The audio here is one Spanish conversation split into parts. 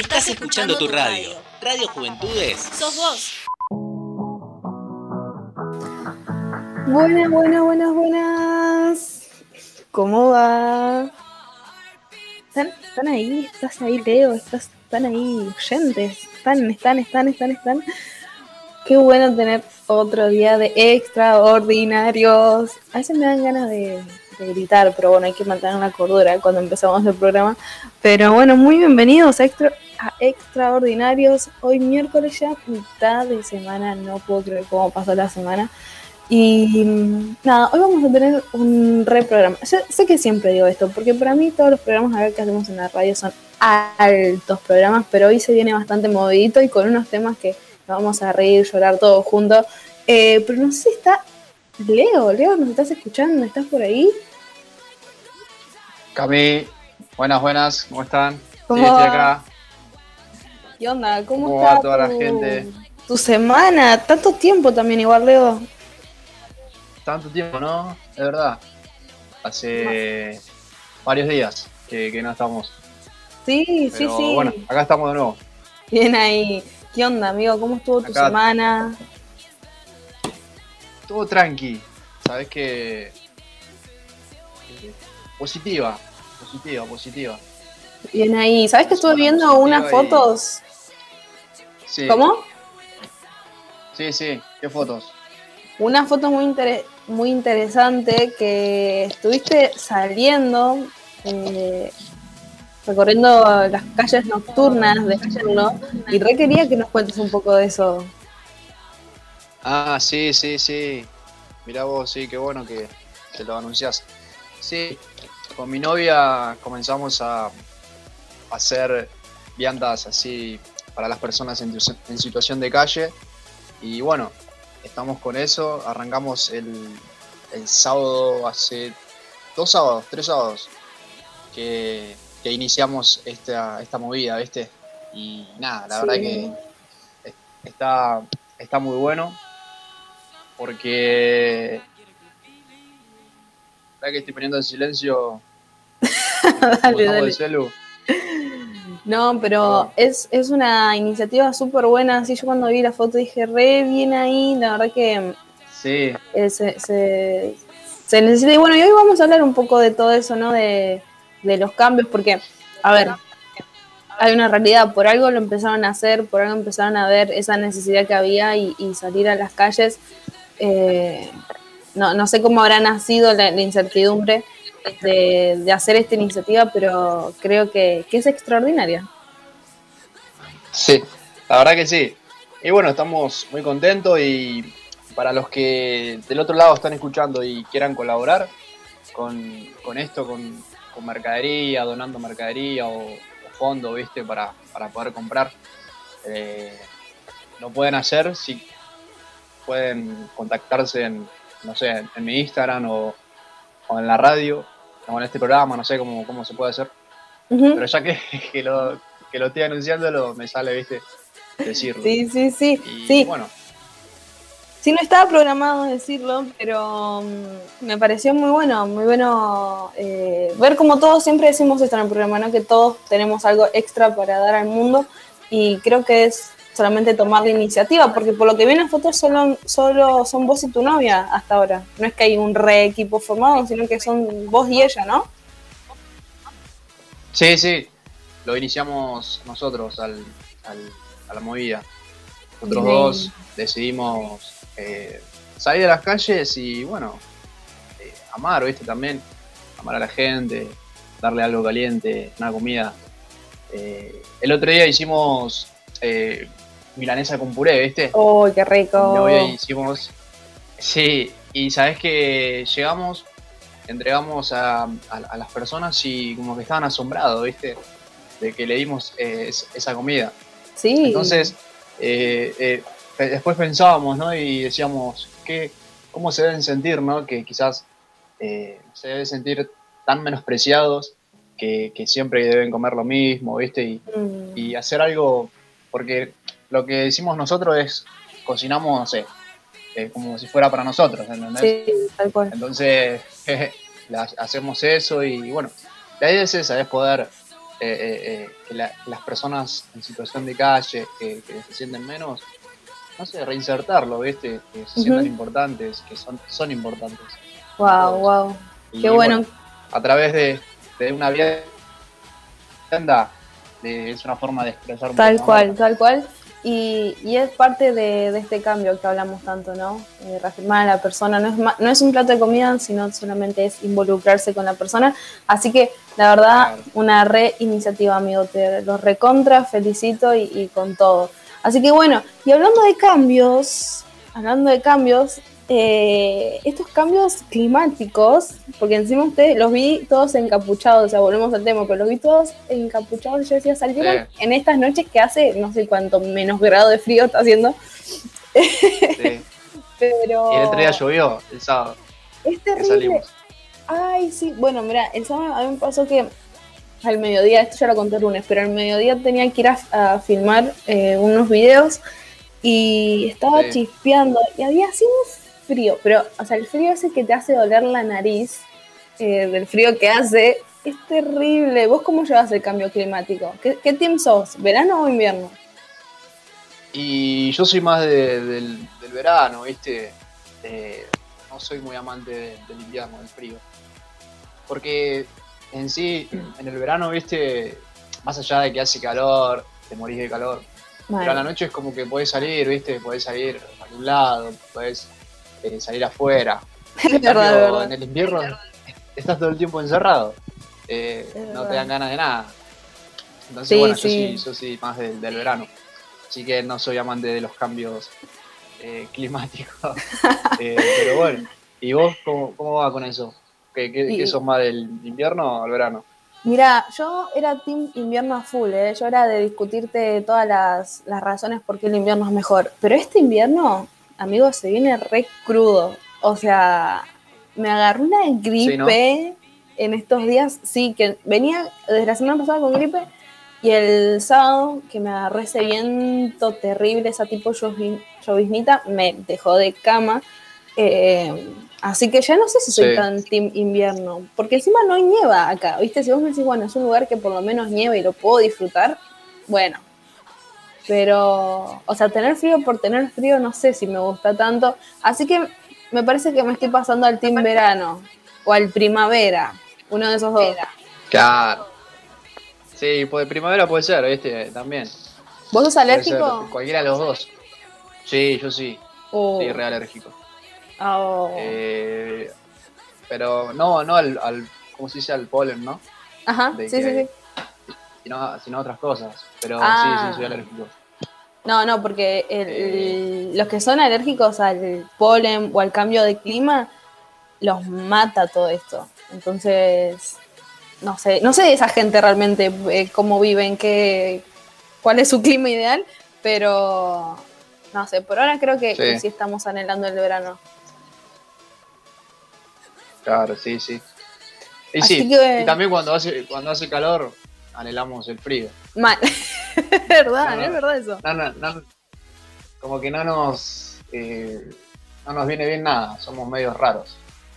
Estás escuchando tu radio. Radio Juventudes. Sos vos. Buenas, buenas, buenas, buenas. ¿Cómo va? ¿Están, están ahí? ¿Estás ahí, Leo? ¿Estás, ¿Están ahí oyentes? ¿Están, están, están, están, están? Qué bueno tener otro día de extraordinarios. A veces me dan ganas de, de gritar, pero bueno, hay que mantener la cordura cuando empezamos el programa. Pero bueno, muy bienvenidos a, extra, a Extraordinarios. Hoy miércoles ya, mitad de semana, no puedo creer cómo pasó la semana. Y mm, nada, hoy vamos a tener un reprograma. Yo sé que siempre digo esto, porque para mí todos los programas a ver que hacemos en la radio son altos programas, pero hoy se viene bastante movidito y con unos temas que nos vamos a reír, llorar todos juntos. Eh, pero no sé si está Leo, Leo, ¿nos estás escuchando? ¿Estás por ahí? Cami, buenas, buenas, ¿cómo están? ¿Cómo sí, estoy acá. ¿Qué onda? ¿Cómo, ¿Cómo está va toda la tu- gente? Tu semana, tanto tiempo también igual, Leo. Tanto tiempo, ¿no? Es verdad. Hace varios días que, que no estamos. Sí, sí, Pero sí. bueno, acá estamos de nuevo. Bien ahí. ¿Qué onda, amigo? ¿Cómo estuvo tu semana? Todo tranqui. Sabes que. Positiva, positiva, positiva. Bien ahí. ¿Sabes que estuve viendo unas fotos? Sí. ¿Cómo? Sí, sí. ¿Qué fotos? Una foto muy, inter- muy interesante que estuviste saliendo, eh, recorriendo las calles nocturnas de Yerno, y re quería que nos cuentes un poco de eso. Ah, sí, sí, sí. Mirá vos, sí, qué bueno que, que lo anunciás. Sí, con mi novia comenzamos a hacer viandas así para las personas en, en situación de calle. Y bueno, estamos con eso. Arrancamos el, el sábado, hace dos sábados, tres sábados, que, que iniciamos esta, esta movida, ¿viste? Y nada, la Sí. verdad que es- está, está muy bueno porque la que estoy poniendo en silencio dale, dale. celu. No, pero es, es una iniciativa súper buena. Así yo cuando vi la foto dije, re bien ahí. La verdad que sí eh, se, se- se necesita. Y bueno, y hoy vamos a hablar un poco de todo eso, ¿no? De, de los cambios, porque, a ver, hay una realidad. Por algo lo empezaron a hacer, por algo empezaron a ver esa necesidad que había y, y salir a las calles. Eh, no, no sé cómo habrá nacido la, la incertidumbre de, de hacer esta iniciativa, pero creo que, que es extraordinaria. sí la verdad que sí. Y bueno estamos muy contentos y para los que del otro lado están escuchando y quieran colaborar con, con esto con, con mercadería donando mercadería o, fondo viste para, para poder comprar eh, lo pueden hacer. Si pueden contactarse en no sé en mi Instagram o, o en la radio o en este programa no sé cómo, cómo se puede hacer pero ya que, que lo que lo estoy anunciándolo me sale viste decirlo Sí, sí, sí. y sí. bueno Sí, no estaba programado decirlo, pero mm, me pareció muy bueno, muy bueno eh, ver como todos siempre decimos esto en el programa, ¿no? Que todos tenemos algo extra para dar al mundo y creo que es solamente tomar la iniciativa, porque por lo que vi en las fotos solo, solo son vos y tu novia hasta ahora. No es que hay un re equipo formado, sino que son vos y ella, ¿no? sí sí. Lo iniciamos nosotros al, al- a la movida. Nosotros dos decidimos eh, salir a las calles y bueno eh, amar viste también amar a la gente darle algo caliente una comida. Eh, el otro día hicimos eh, milanesa con puré viste ¡Oh, qué rico! novia hicimos. Sí, y sabes que llegamos, entregamos a, a- a las personas y como que estaban asombrados, ¿viste? De que le dimos eh, es- esa comida. Sí. Entonces, eh, eh, después pensábamos, ¿no? Y decíamos, ¿qué, ¿cómo se deben sentir, ¿no? Que quizás se deben sentir tan menospreciados que, que siempre deben comer lo mismo, ¿viste? Y, Mm, y hacer algo, porque lo que decimos nosotros es, cocinamos, no sé, eh, como si fuera para nosotros, ¿entendés? sí, tal cual. Entonces, la- hacemos eso y bueno, la idea es esa, es poder eh, eh, que las personas en situación de calle, que, se sienten menos, no sé, reinsertarlo, ¿viste? Que se sientan importantes, que son, son importantes. Wow, wow. Qué bueno. A través de, de una vivienda es una forma de expresar. Tal cual, tal cual. Y, y, es parte de, este cambio que hablamos tanto, ¿no? Eh, reafirmar a la persona. No es, no es un plato de comida, sino solamente es involucrarse con la persona. Así que, la verdad, una re iniciativa, amigo. Te los recontra, felicito y, y con todo. Así que bueno, y hablando de cambios, hablando de cambios, eh, estos cambios climáticos, porque encima ustedes los vi todos encapuchados, o sea, volvemos al tema, pero los vi todos encapuchados, yo decía, salieron en estas noches que hace no sé cuánto menos grado de frío está haciendo. Sí. pero... Y el otro día llovió, el sábado. Es terrible. Ay, sí, bueno, mira, el sábado a mí me pasó que al mediodía, esto ya lo conté el lunes, pero al mediodía tenía que ir a, filmar eh, unos videos y estaba chispeando y había así un frío, pero, o sea, el frío ese que te hace doler la nariz, eh, del frío que hace, es terrible. ¿Vos cómo llevas el cambio climático? ¿Qué, qué team sos? ¿Verano o invierno? Y yo soy más del, verano, ¿viste? Eh, no soy muy amante del invierno, del frío. Porque en sí, en el verano, ¿viste? Más allá de que hace calor, te morís de calor. Pero a la noche es como que podés salir, ¿viste? Podés salir a un lado, podés eh, salir afuera. En, el invierno estás todo el tiempo encerrado. Eh, no te dan ganas de nada. Entonces, bueno, Yo, sí, yo sí más del, verano. Así que no soy amante de los cambios eh, climáticos. pero bueno, ¿y vos cómo, cómo va con eso? ¿Qué, qué, sos más del invierno o del verano? Mira, yo era team invierno a full, ¿eh? yo era de discutirte todas las, las razones por qué el invierno es mejor. Pero este invierno amigo, se viene re crudo. O sea, me agarró una gripe en estos días. Sí, que venía desde la semana pasada con gripe. Y el sábado, que me agarré ese viento terrible, esa tipo lloviznita, me dejó de cama. Eh, así que ya no sé si soy tan team invierno, porque encima no nieva acá, ¿viste? Si vos me decís, bueno, es un lugar que por lo menos nieva y lo puedo disfrutar, bueno, pero, o sea, tener frío por tener frío no sé si me gusta tanto. Así que me parece que me estoy pasando al team verano o al primavera, uno de esos dos. Claro. Sí, pues primavera puede ser, ¿viste? También. ¿Vos sos alérgico? cualquiera de los dos. Sí, yo sí. Oh. Sí, re alérgico. Oh. Eh, pero no, no al, al, ¿cómo se dice? Al polen, ¿no? Ajá, sí, sí, sí sino, sino otras cosas. Pero sí, sí, ah. soy alérgico. No, no, porque eh. los que son alérgicos al polen o al cambio de clima, los mata todo esto. Entonces, no sé, no sé esa gente realmente eh, cómo viven, qué, cuál es su clima ideal, pero no sé, por ahora creo que sí, estamos anhelando el verano. Claro, sí, sí. Y sí, y también cuando hace, cuando hace calor, anhelamos el frío. Mal. es verdad, es verdad eso. No, como que no nos, eh, no nos viene bien nada, somos medios raros.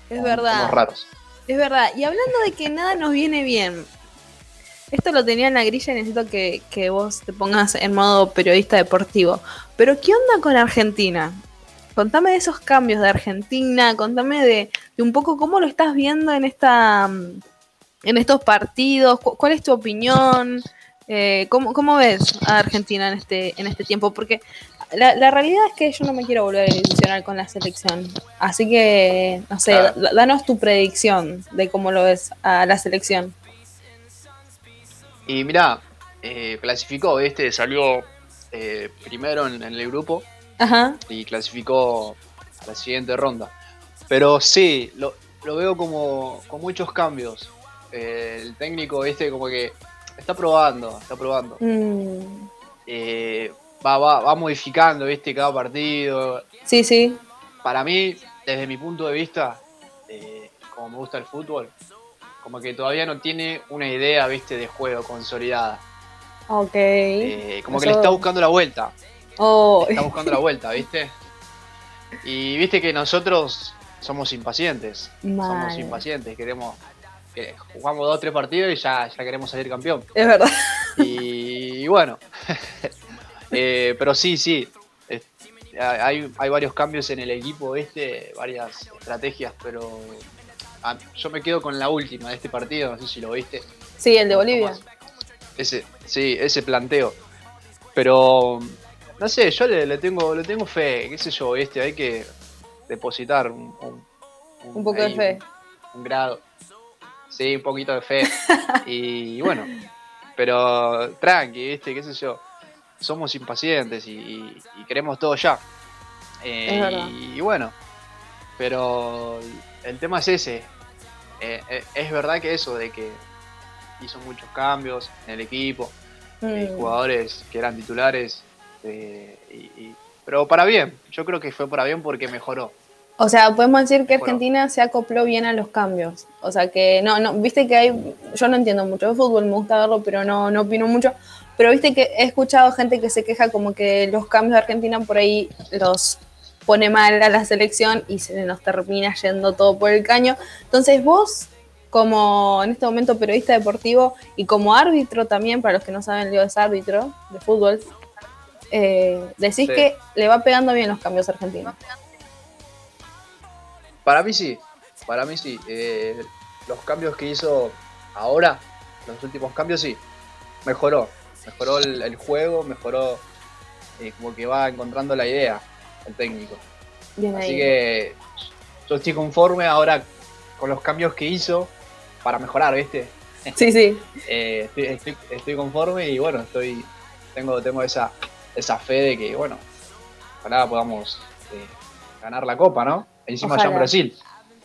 Es verdad. Somos raros. Es verdad. Y hablando de que nada nos viene bien, esto lo tenía en la grilla y necesito que, que, vos te pongas en modo periodista deportivo. Pero, ¿qué onda con Argentina? Contame de esos cambios de Argentina, contame de, de un poco cómo lo estás viendo en esta en estos partidos? ¿Cuál es tu opinión? Eh, ¿cómo, ves a Argentina en este, en este tiempo? Porque la, realidad es que yo no me quiero volver a ilusionar con la selección. Así que, no sé, danos tu predicción de cómo lo ves a la selección. Y mira, eh, clasificó, este salió eh, primero en, el grupo y clasificó a la siguiente ronda. Pero sí, lo, lo veo como con muchos cambios. Eh, el técnico este como que está probando, está probando. Mm. Eh, va, va, va, modificando, viste, cada partido. Sí, sí. Para mí, desde mi punto de vista, eh, como me gusta el fútbol, como que todavía no tiene una idea, viste, de juego consolidada. Ok. como que le está buscando la vuelta. Oh. está buscando la vuelta, viste. Y viste que nosotros somos impacientes. Somos impacientes, queremos jugamos dos o tres partidos y ya, ya queremos salir campeón. Es verdad. Y, bueno, eh, pero sí, sí, hay, hay varios cambios en el equipo este, varias estrategias, pero yo me quedo con la última de este partido, no sé si lo viste. Sí, el de Bolivia. Ese, sí, ese planteo. Pero no sé, yo le, tengo, le tengo fe, qué sé yo, este, hay que depositar un, un, poco de fe. Un, grado. Sí, un poquito de fe. y bueno, pero tranqui, ¿viste? ¿Qué sé yo? Somos impacientes y, queremos todo ya. Eh, y, bueno, pero el tema es ese. Eh, eh, es verdad que eso de que hizo muchos cambios en el equipo, mm. jugadores que eran titulares, pero para bien, yo creo que fue para bien porque mejoró. O sea, podemos decir que Argentina se acopló bien a los cambios. O sea, que no, no, viste que hay, yo no entiendo mucho de fútbol, me gusta verlo, pero no, no opino mucho. Pero viste que he escuchado gente que se queja como que los cambios de Argentina por ahí los pone mal a la selección y se nos termina yendo todo por el caño. Entonces vos, como en este momento periodista deportivo y como árbitro también, para los que no saben, Leo es árbitro de fútbol, eh, decís que le va pegando bien los cambios a Argentina. Para mí sí, para mí sí. Eh, los cambios que hizo ahora, los últimos cambios sí, mejoró. Mejoró el, juego, mejoró eh, como que va encontrando la idea el técnico. Así que yo estoy conforme ahora con los cambios que hizo para mejorar, ¿viste? Sí, sí. Eh, estoy, conforme y bueno, estoy tengo, tengo esa, esa fe de que, bueno, ojalá podamos ganar la copa, ¿no? Encima en Brasil.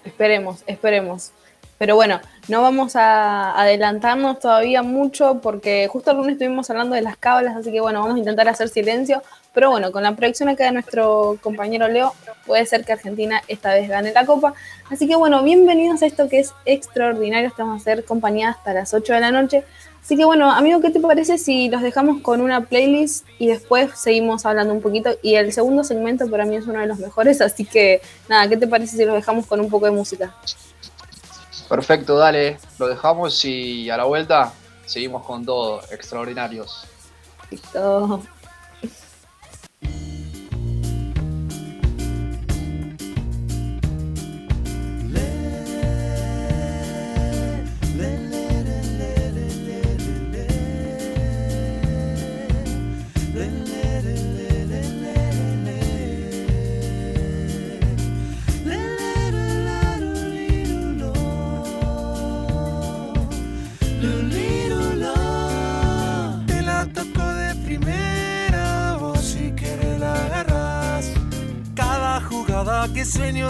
Esperemos, esperemos. Pero bueno, no vamos a adelantarnos todavía mucho porque justo el lunes estuvimos hablando de las cábalas, así que bueno, vamos a intentar hacer silencio. Pero bueno, con la proyección acá de nuestro compañero Leo, puede ser que Argentina esta vez gane la copa. Así que bueno, bienvenidos a esto que es extraordinario. Estamos a hacer compañía hasta las 8 de la noche. Así que bueno, amigo, ¿qué te parece si los dejamos con una playlist y después seguimos hablando un poquito? Y el segundo segmento para mí es uno de los mejores, así que nada, ¿qué te parece si los dejamos con un poco de música? Perfecto, dale, lo dejamos y a la vuelta seguimos con todo, extraordinarios. Listo.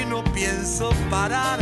y no pienso parar.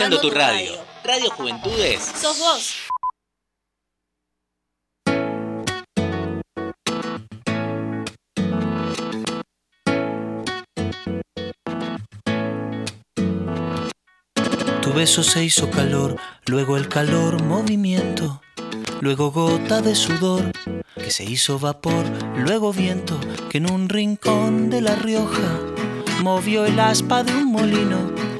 Escuchando tu radio. Radio Juventudes. Sos vos. Tu beso se hizo calor, luego el calor movimiento, luego gota de sudor que se hizo vapor, luego viento que en un rincón de La Rioja movió el aspa de un molino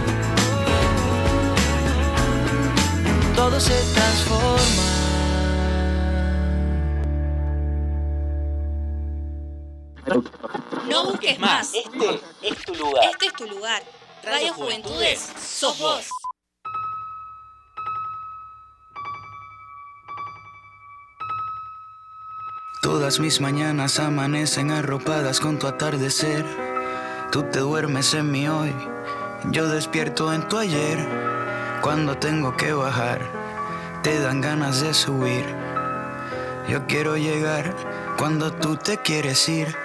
No busques más. Este es tu lugar. Este es tu lugar. Radio Juventudes, sos vos. Todas mis mañanas amanecen arropadas con tu atardecer. Tú te duermes en mi hoy, yo despierto en tu ayer. Cuando tengo que bajar, te dan ganas de subir. Yo quiero llegar cuando tú te quieres ir.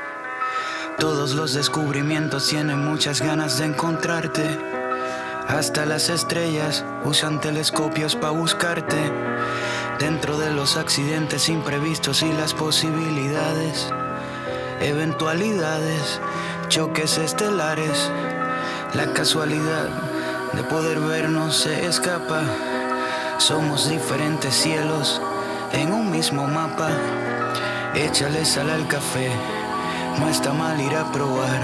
Todos los descubrimientos tienen muchas ganas de encontrarte. Hasta las estrellas usan telescopios para buscarte. Dentro de los accidentes imprevistos y las posibilidades, eventualidades, choques estelares, la casualidad de poder vernos se escapa. Somos diferentes cielos en un mismo mapa. Échale sal al café, no está mal ir a probar.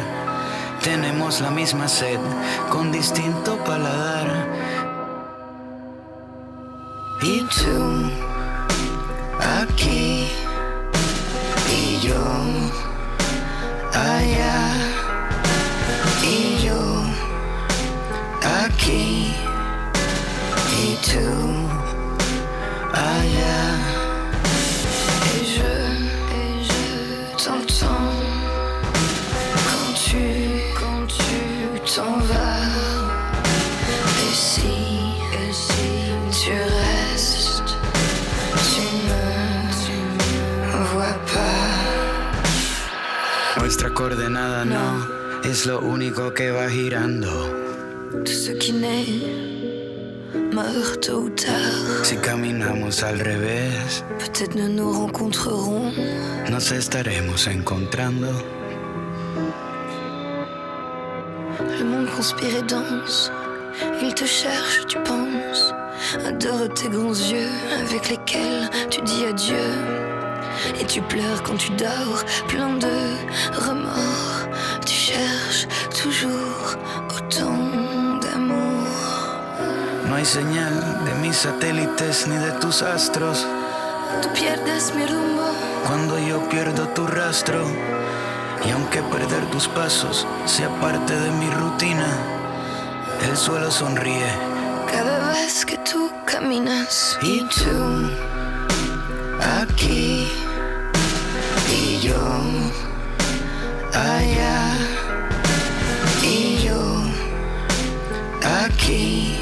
Tenemos la misma sed con distinto paladar. Y tú, aquí, y yo, allá, aquí, y tú, allá. Et je, et je t'entends quand tu, quand tu t'en vas. Et si, et si tu restes, tu me, tu me vois pas. Nuestra coordenada no es lo único que va girando. Tout ce qui naît meurt tôt ou tard. Si caminamos al revés, Peut-être nous nous rencontrerons. nos estaremos encontrando. Le monde conspire et danse. Il te cherche, tu penses. Adore tes grands yeux avec lesquels tu dis adieu. Et tu pleures quand tu dors, plein de remords. Tu cherches toujours autant hay señal de mis satélites ni de tus astros. Tú pierdes mi rumbo. Cuando yo pierdo tu rastro, y aunque perder tus pasos sea parte de mi rutina, el suelo sonríe. Cada vez que tú caminas. Y tú, aquí, y yo, allá, y yo, aquí,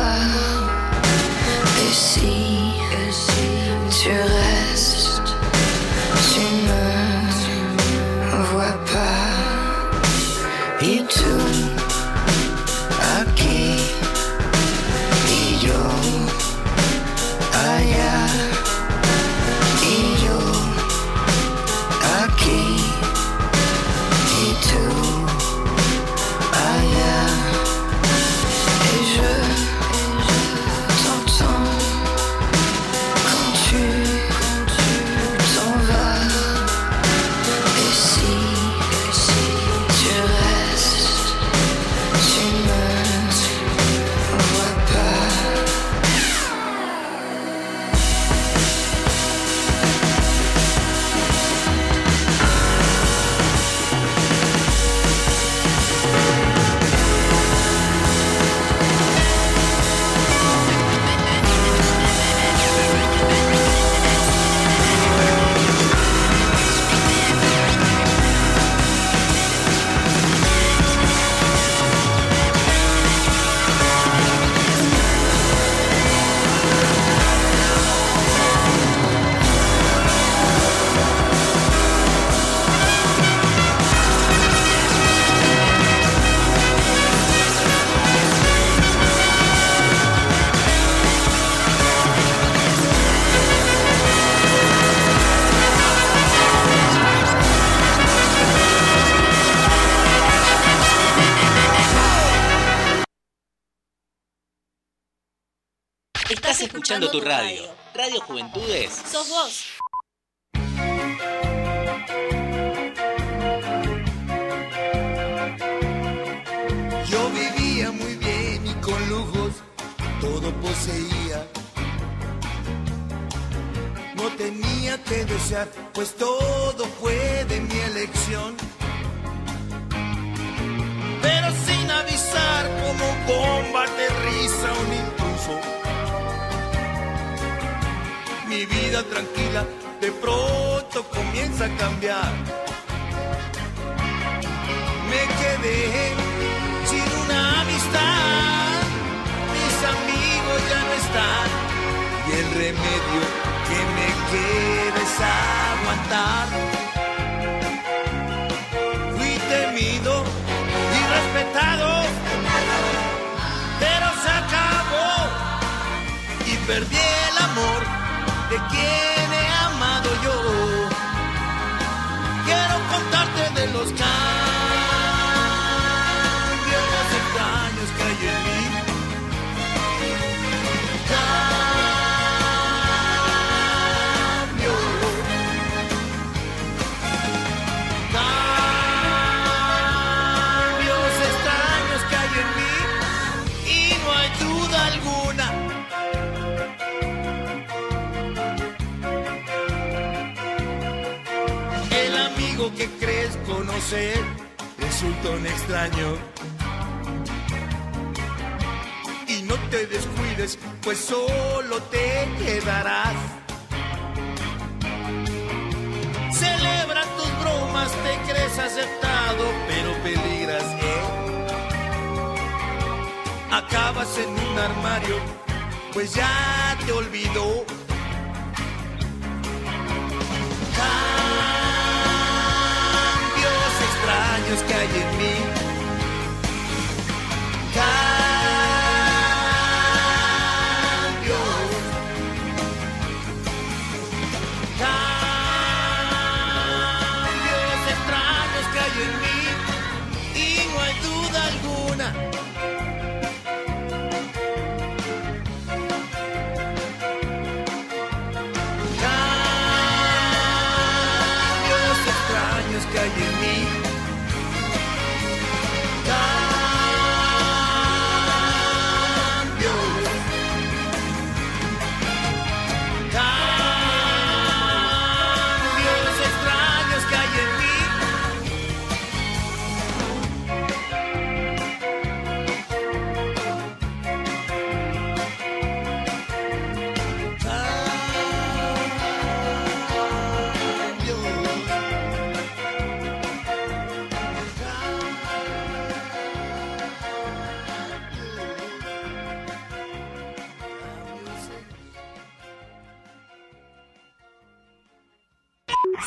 escuchando tu radio. Radio Juventudes. Sos vos. Yo vivía muy bien y con lujos todo poseía. No tenía que desear, pues todo fue de mi elección. Pero sin avisar como bomba aterriza un impulso. Mi vida tranquila de pronto comienza a cambiar. Me quedé sin una amistad, mis amigos ya no están y el remedio que me queda es aguantar. Fui temido y respetado, pero se acabó y perdí el amor de quien he amado yo. Quiero contarte de los cambios crees conocer resulta un extraño. Y no te descuides, pues solo te quedarás. Celebra tus bromas, te crees aceptado, pero peligras, ¿eh? Acabas en un armario, pues ya te olvidó. Extraños que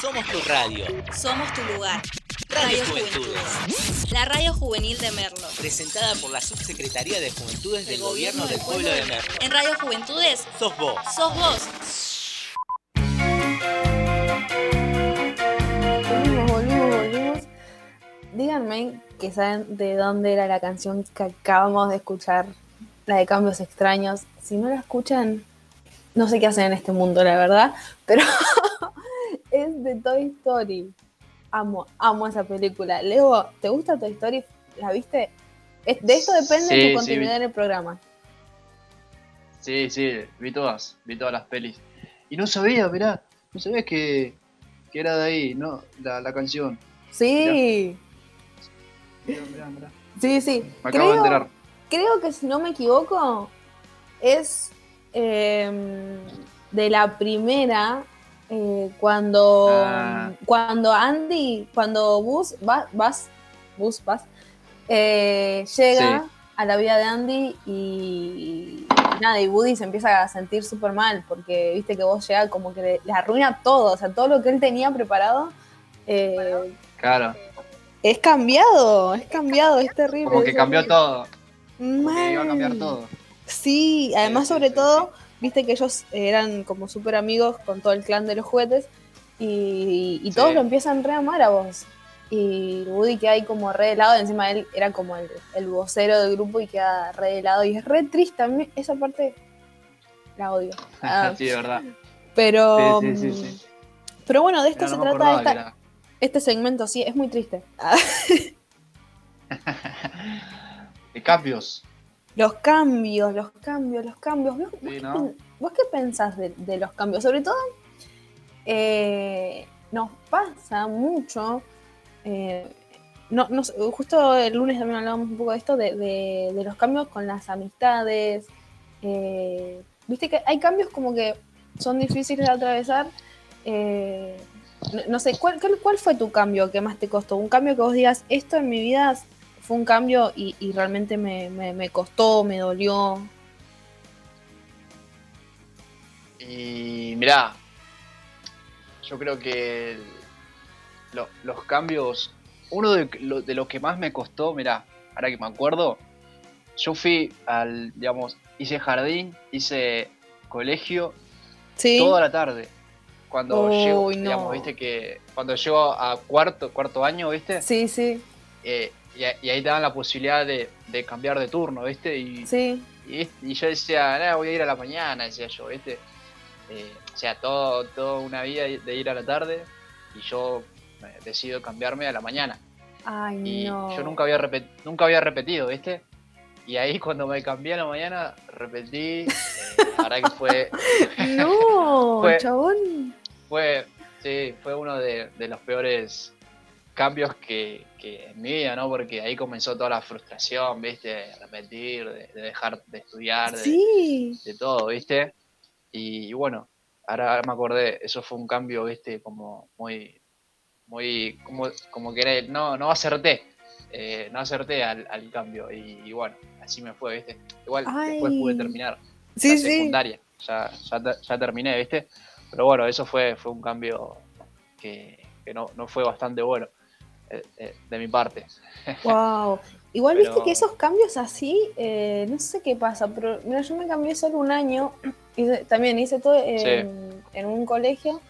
Somos tu radio. Somos tu lugar. Radio Radio Juventudes. Juventudes. La radio juvenil de Merlo. Presentada por la Subsecretaría de Juventudes del Gobierno del Pueblo de Merlo. En Radio Juventudes, Sos vos. sos vos. Volvimos, volvimos, volvimos. Díganme que saben de dónde era la canción que acabamos de escuchar, la de Cambios Extraños. Si no la escuchan, no sé qué hacen en este mundo, la verdad, pero de Toy Story. Amo, amo esa película. Leo, ¿te gusta Toy Story? ¿La viste? De esto depende Sí, tu continuidad en el programa. Sí, sí, vi todas, vi todas las pelis. Y no sabía, mirá, no sabía que, que era de ahí, ¿no? La, la canción. Sí, Mirá, mirá, mirá. sí, sí. Me acabo de enterar. creo que si no me equivoco, es em, de la primera, eh, cuando, Ah. cuando Andy, cuando Buzz, va, Buzz, Buzz, Buzz, eh, llega Sí. a la vida de Andy y, nada, y Woody se empieza a sentir súper mal, porque viste que vos llega como que le, le arruina todo, o sea, todo lo que él tenía preparado. eh, Claro, es cambiado, es cambiado, es terrible. como que cambió todo. Mal. iba a cambiar todo. Sí, además sobre todo, viste que ellos eran como súper amigos con todo el clan de los juguetes y, y todos Sí. lo empiezan re a amar a vos. Y Woody queda ahí como re helado, encima él era como el, el vocero del grupo y queda re helado y es re triste. A mí esa parte la odio. Ah, sí, de verdad. pero, Sí, sí, sí, pero bueno, de esto se trata esta- era- este segmento, sí, es muy triste. Ah, De cambios. Los cambios, los cambios, los cambios. ¿Vos, Sí, qué, vos qué pensás de, de los cambios? Sobre todo, eh, nos pasa mucho. eh, no, no justo el lunes también hablábamos un poco de esto, de, de- de los cambios con las amistades. eh, Viste que hay cambios como que son difíciles de atravesar. eh, no, no sé, ¿cuál, cuál, cuál fue tu cambio que más te costó? Un cambio que vos digas, esto en mi vida fue un cambio y, y realmente me, me- me costó, me dolió. Y mirá, yo creo que el- lo- los cambios, uno de lo, de lo que más me costó, mirá, ahora que me acuerdo, yo fui al, digamos, hice jardín, hice colegio Sí. toda la tarde. Cuando Uy, llego, no. digamos, viste que cuando llego a cuarto, cuarto año, viste, Sí, sí, Eh, y, ahí te dan la posibilidad de, de cambiar de turno, viste, y, sí. y, y yo decía, "Nah, voy a ir a la mañana, decía yo, ¿viste? Eh, o sea, todo, toda una vida de ir a la tarde y yo eh, decido cambiarme a la mañana. Ay, Y no. yo nunca había, nunca había repetido, ¿viste? Y ahí cuando me cambié a la mañana, repetí. eh, la verdad que fue, No, Fue- chabón. fue, sí, fue uno de, de los peores cambios que, que en mi vida, ¿no? Porque ahí comenzó toda la frustración, ¿viste? De repetir, de, de dejar de estudiar, de, Sí. de todo, ¿viste? Y, bueno, ahora me acordé, eso fue un cambio, ¿viste? Como muy, muy, como, como que era, el- no, no acerté, eh, no acerté al, al cambio y, y bueno, así me fue, ¿viste? Igual después pude terminar Sí, la sí. secundaria, ya, ya, ya terminé, ¿viste? Pero bueno, eso fue, fue un cambio que, que no, no fue bastante bueno de mi parte. Wow. Igual Pero- viste que esos cambios así, eh, no sé qué pasa, pero mira, yo me cambié solo un año, hice- también hice todo en, en un colegio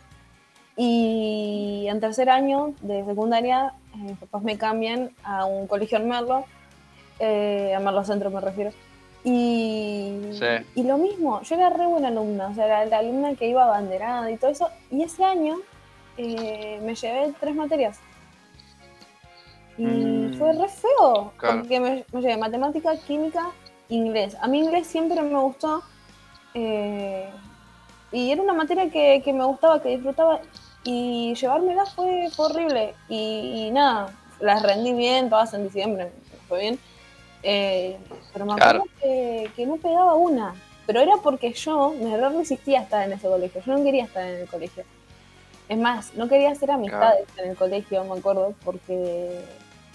y en tercer año de secundaria eh, mis papás me cambian a un colegio en Merlo, eh, a Merlo Centro me refiero. Y, Sí. y lo mismo, yo era re buena alumna, o sea, era la alumna que iba abanderada y todo eso, y ese año eh, me llevé tres materias. Y Mm. fue re feo, Claro. porque me, me llevé matemática, química, inglés. A mí inglés siempre me gustó, eh, y era una materia que, que me gustaba, que disfrutaba, y llevármela fue, fue horrible. Y, y nada, las rendí bien, todas en diciembre, fue bien. Eh, pero me acuerdo que, que no pegaba una. Pero era porque yo me re resistía a estar en ese colegio. Yo no quería estar en el colegio. Es más, no quería hacer amistades en el colegio, me acuerdo, porque,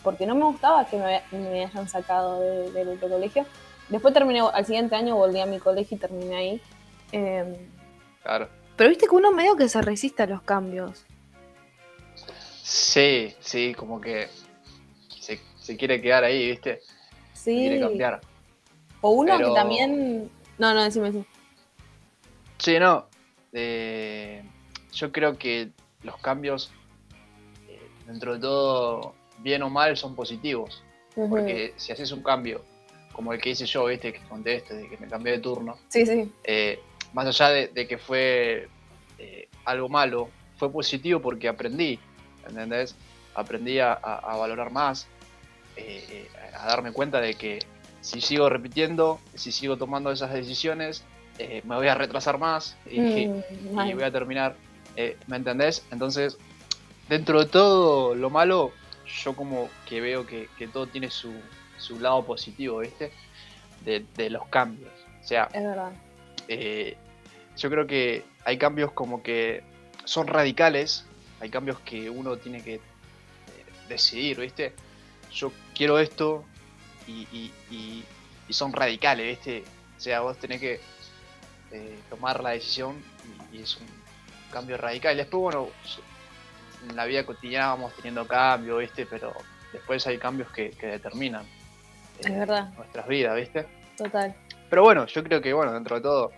porque no me gustaba que me, me hayan sacado de- del otro colegio. Después terminé, al siguiente año volví a mi colegio y terminé ahí. Eh, Claro. pero viste que uno medio que se resiste a los cambios. Sí, sí, como que se, se quiere quedar ahí, ¿viste? Se Sí. quiere cambiar. O uno Pero- que también. No, no, decime, decime. Sí, no. eh, yo creo que los cambios, eh, dentro de todo, bien o mal, son positivos. Porque si haces un cambio, como el que hice yo, ¿viste? Que conté este, de que me cambié de turno, Sí, sí. eh, más allá de, de que fue eh, algo malo, fue positivo porque aprendí, ¿entendés? Aprendí a, a- a valorar más, eh, a darme cuenta de que si sigo repitiendo, si sigo tomando esas decisiones, eh, me voy a retrasar más y, Mm, y voy a terminar, eh, ¿me entendés? Entonces, dentro de todo lo malo, yo como que veo que, que todo tiene su, su lado positivo, ¿viste? De, de los cambios. O sea, Es verdad. eh, yo creo que hay cambios como que son radicales, hay cambios que uno tiene que eh, decidir, ¿viste? Yo quiero esto y, y- y- y son radicales, ¿viste? O sea, vos tenés que eh, tomar la decisión y, y es un cambio radical. Después, bueno, en la vida cotidiana vamos teniendo cambios, ¿viste? Pero después hay cambios que, que determinan eh, Es verdad. nuestras vidas, ¿viste? Total. Pero bueno, yo creo que bueno, dentro de todo,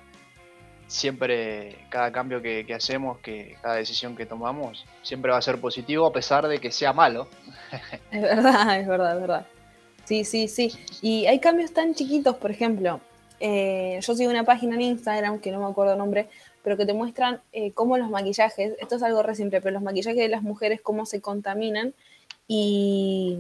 siempre cada cambio que, que hacemos, que cada decisión que tomamos, siempre va a ser positivo a pesar de que sea malo. Es verdad, es verdad, es verdad. Sí, sí, sí. Y hay cambios tan chiquitos, por ejemplo, eh, yo sigo una página en Instagram, que no me acuerdo el nombre, pero que te muestran eh, cómo los maquillajes, esto es algo re simple, pero los maquillajes de las mujeres, cómo se contaminan y,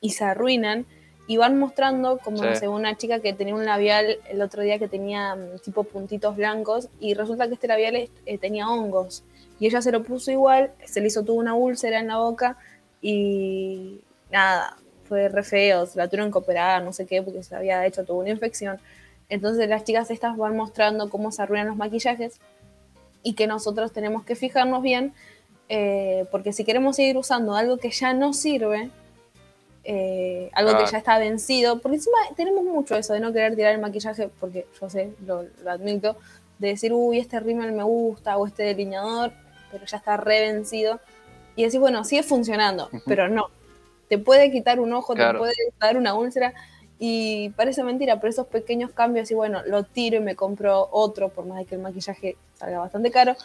y se arruinan. Y van mostrando como, no Sí. sé, una chica que tenía un labial el otro día que tenía mm, tipo puntitos blancos y resulta que este labial eh, tenía hongos. Y ella se lo puso igual, se le hizo toda una úlcera en la boca y nada, fue re feo, se la tuvieron que operar, no sé qué, porque se había hecho toda una infección. Entonces las chicas estas van mostrando cómo se arruinan los maquillajes y que nosotros tenemos que fijarnos bien, eh, porque si queremos seguir usando algo que ya no sirve, eh, algo que ya está vencido, porque encima tenemos mucho eso de no querer tirar el maquillaje, porque yo sé, lo, lo admito, de decir, uy, este rímel me gusta, o este delineador, pero ya está re vencido, y decir, bueno, sigue funcionando, pero no. Te puede quitar un ojo, te puede dar una úlcera, y parece mentira, pero esos pequeños cambios, y bueno, lo tiro y me compro otro, por más de que el maquillaje salga bastante caro,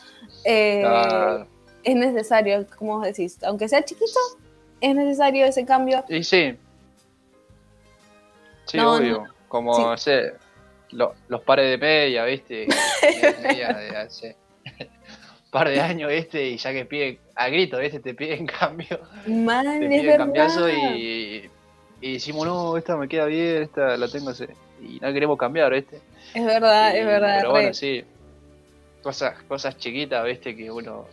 eh, es necesario, como vos decís, aunque sea chiquito, es necesario ese cambio. Y sí. Sí, No, obvio. Como, Sí. lo- los pares de media, ¿viste? Media de hace un par de años, ¿viste? Y ya que piden, a grito, ¿viste? Te piden cambio. Mal, Te piden cambiazo y, y decimos, no, esta me queda bien, esta la tengo así. Y no queremos cambiar, ¿viste? Es verdad, Y- es verdad. Pero re. bueno, sí. Cosas, cosas chiquitas, ¿viste? Que uno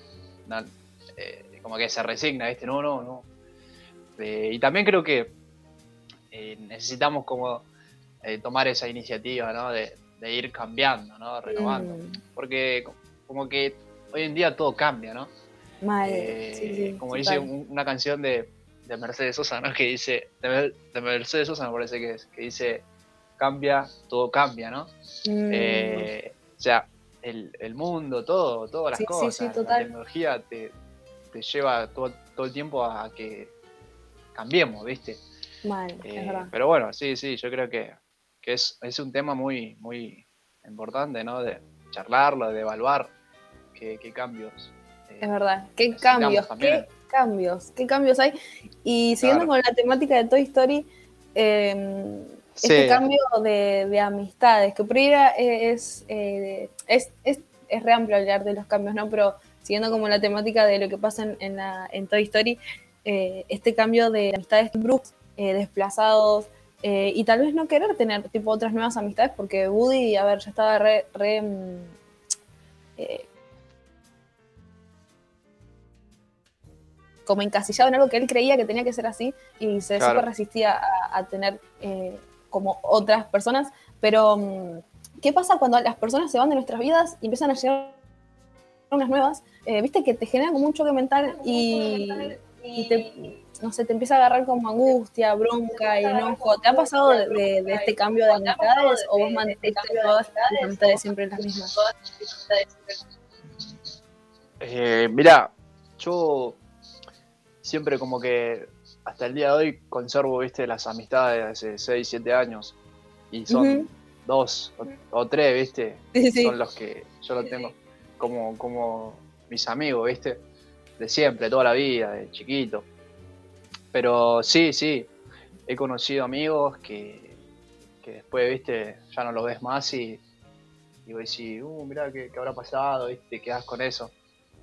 na- eh, como que se resigna, ¿viste? No, no, no. Eh, y también creo que eh, necesitamos como eh, tomar esa iniciativa, ¿no? De, de ir cambiando, ¿no? Renovando. Mm, Porque co- como que hoy en día todo cambia, ¿no? mal, Eh, sí, sí, como total. dice un- una canción de, de Mercedes Sosa, ¿no? Que dice, de, Mer- de Mercedes Sosa me parece que es, que dice, cambia, todo cambia, ¿no? Mm, Eh, o sea, el, el mundo, todo, todas las Sí, cosas, sí, la tecnología te, te lleva todo, todo el tiempo a que cambiemos, ¿viste? mal, Eh, es verdad. pero bueno, sí, sí, yo creo que, que es, es un tema muy, muy importante, ¿no? De charlarlo, de evaluar qué, qué cambios. eh, Es verdad. ¿Qué cambios? también. ¿Qué cambios? ¿Qué cambios hay? Y siguiendo Claro. con la temática de Toy Story, eh, este cambio de, de amistades, que por ahí era- es, eh, es, es, es re amplio hablar de los cambios, ¿no? Pero siguiendo como la temática de lo que pasa en, en, la, en Toy Story, eh, este cambio de amistades bruscas, eh, desplazados, eh, y tal vez no querer tener tipo otras nuevas amistades, porque Woody, a ver, ya estaba re, re, eh, como encasillado en algo que él creía que tenía que ser así y se Claro. resistía a, a tener eh, como otras personas. Pero, mm, ¿qué pasa cuando las personas se van de nuestras vidas y empiezan a llegar unas nuevas? Eh, Viste que te genera como un choque mental y, y te, no sé, te empieza a agarrar como angustia, bronca y enojo. ¿Te ha pasado de, de- de este cambio de amistades o vos mantuviste todas tus amistades siempre las mismas? Eh, mirá, yo siempre como que hasta el día de hoy conservo, viste, las amistades de hace 6, 7 años. Y son Ujú. dos o, o tres, viste, Sí, sí. son los que yo lo tengo como, como mis amigos, viste, de siempre, toda la vida, de chiquito. Pero sí, sí, he conocido amigos que, que después, viste, ya no los ves más y, y vos decís, uh, mirá qué, qué habrá pasado, viste, te quedás con eso.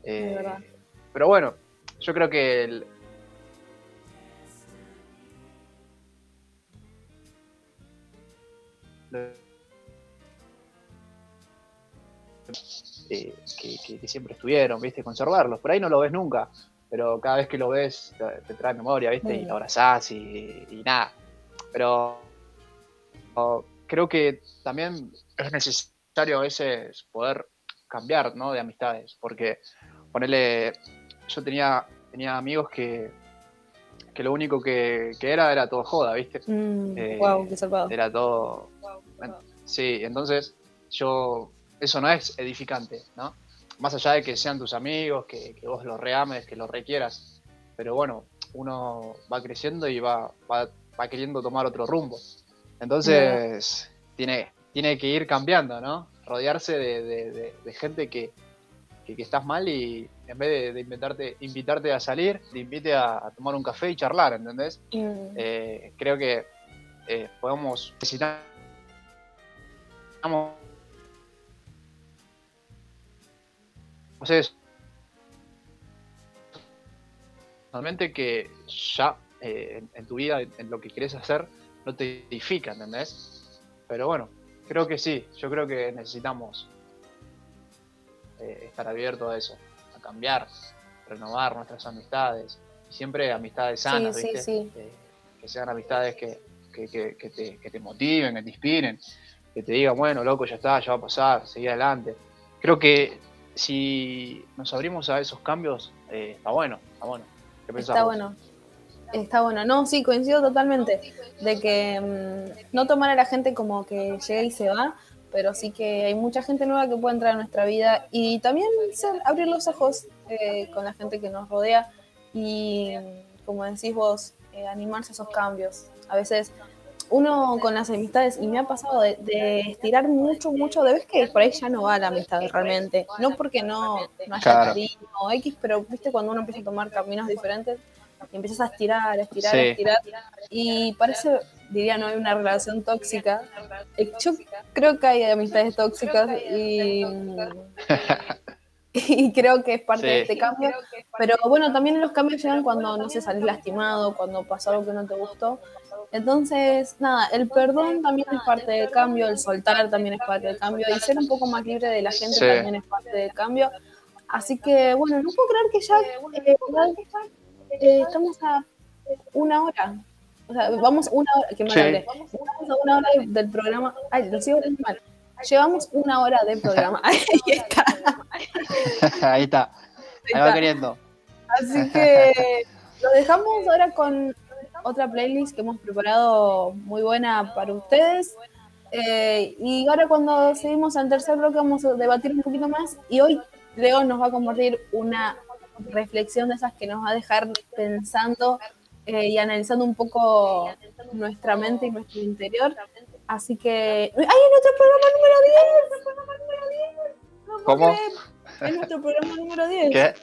Eh, pero bueno, yo creo que el- eh, que, que- que siempre estuvieron, ¿viste? Conservarlos. Por ahí no lo ves nunca, pero cada vez que lo ves te, trae memoria, ¿viste? Y lo abrazás y, y nada. Pero creo que también es necesario a veces poder cambiar, ¿no? De amistades, porque ponerle, yo tenía, tenía amigos que, que lo único que, que era era todo joda, ¿viste? Mm, Eh, wow, qué zarpado. Era todo... Sí, entonces yo... Eso no es edificante, ¿no? Más allá de que sean tus amigos, que, que vos los reames, que los requieras. Pero bueno, uno va creciendo y va, va, va queriendo tomar otro rumbo. Entonces, tiene, tiene que ir cambiando, ¿no? Rodearse de, de- de- de gente que, que, que estás mal y en vez de, de inventarte, invitarte a salir, te invite a, a tomar un café y charlar, ¿entendés? Mm, Eh, creo que eh, podemos necesitamos Entonces, realmente que ya eh, en, en tu vida, en, en lo que quieres hacer, no te edifica, ¿entendés? Pero bueno, creo que sí, yo creo que necesitamos eh, estar abiertos a eso, a cambiar, renovar nuestras amistades, y siempre amistades sanas, sí, ¿viste? sí. Eh, que sean amistades que, que- que- que te, que te motiven, que te inspiren, que te digan, bueno, loco, ya está, ya va a pasar, seguí adelante. Creo que si nos abrimos a esos cambios, eh, está bueno, está bueno. ¿Qué pensás Está vos? bueno. Está bueno. No, sí, coincido totalmente. De que mm, no tomar a la gente como que llega y se va, pero sí que hay mucha gente nueva que puede entrar a nuestra vida y también ser- abrir los ojos eh, con la gente que nos rodea y, como decís vos, eh, animarse a esos cambios. A veces uno con las amistades, y me ha pasado de, de estirar mucho, mucho, de vez que por ahí ya no va la amistad realmente. No porque no, no haya Claro. cariño o X, pero viste cuando uno empieza a tomar caminos diferentes y empiezas a estirar, a estirar, a estirar. Y parece, diría, no hay una relación tóxica. Eh, Yo creo que hay amistades tóxicas y, y creo que es parte Sí. de este cambio. Pero bueno, también los cambios llegan cuando, no sé, salís lastimado, cuando pasó algo que no te gustó. Entonces, nada, el perdón también es parte del cambio, el soltar también es parte del cambio y ser un poco más libre de la gente Sí. también es parte del cambio. Así que, bueno, no puedo creer que ya eh, eh, estamos a una hora. O sea, vamos una hora, qué mal Sí. Vamos a una hora de- del programa. Ay, lo sigo mal. Llevamos una hora de programa. Ahí está. Ahí está, ahí va queriendo. Así que lo dejamos ahora con otra playlist que hemos preparado muy buena para ustedes. Eh, y ahora cuando seguimos al tercer bloque vamos a debatir un poquito más y hoy Leo nos va a compartir una reflexión de esas que nos va a dejar pensando eh, y analizando un poco nuestra mente y nuestro interior. Así que... ¡Ay, en nuestro programa número 10! No puedo ¿Cómo? En nuestro programa número 10. ¿Qué?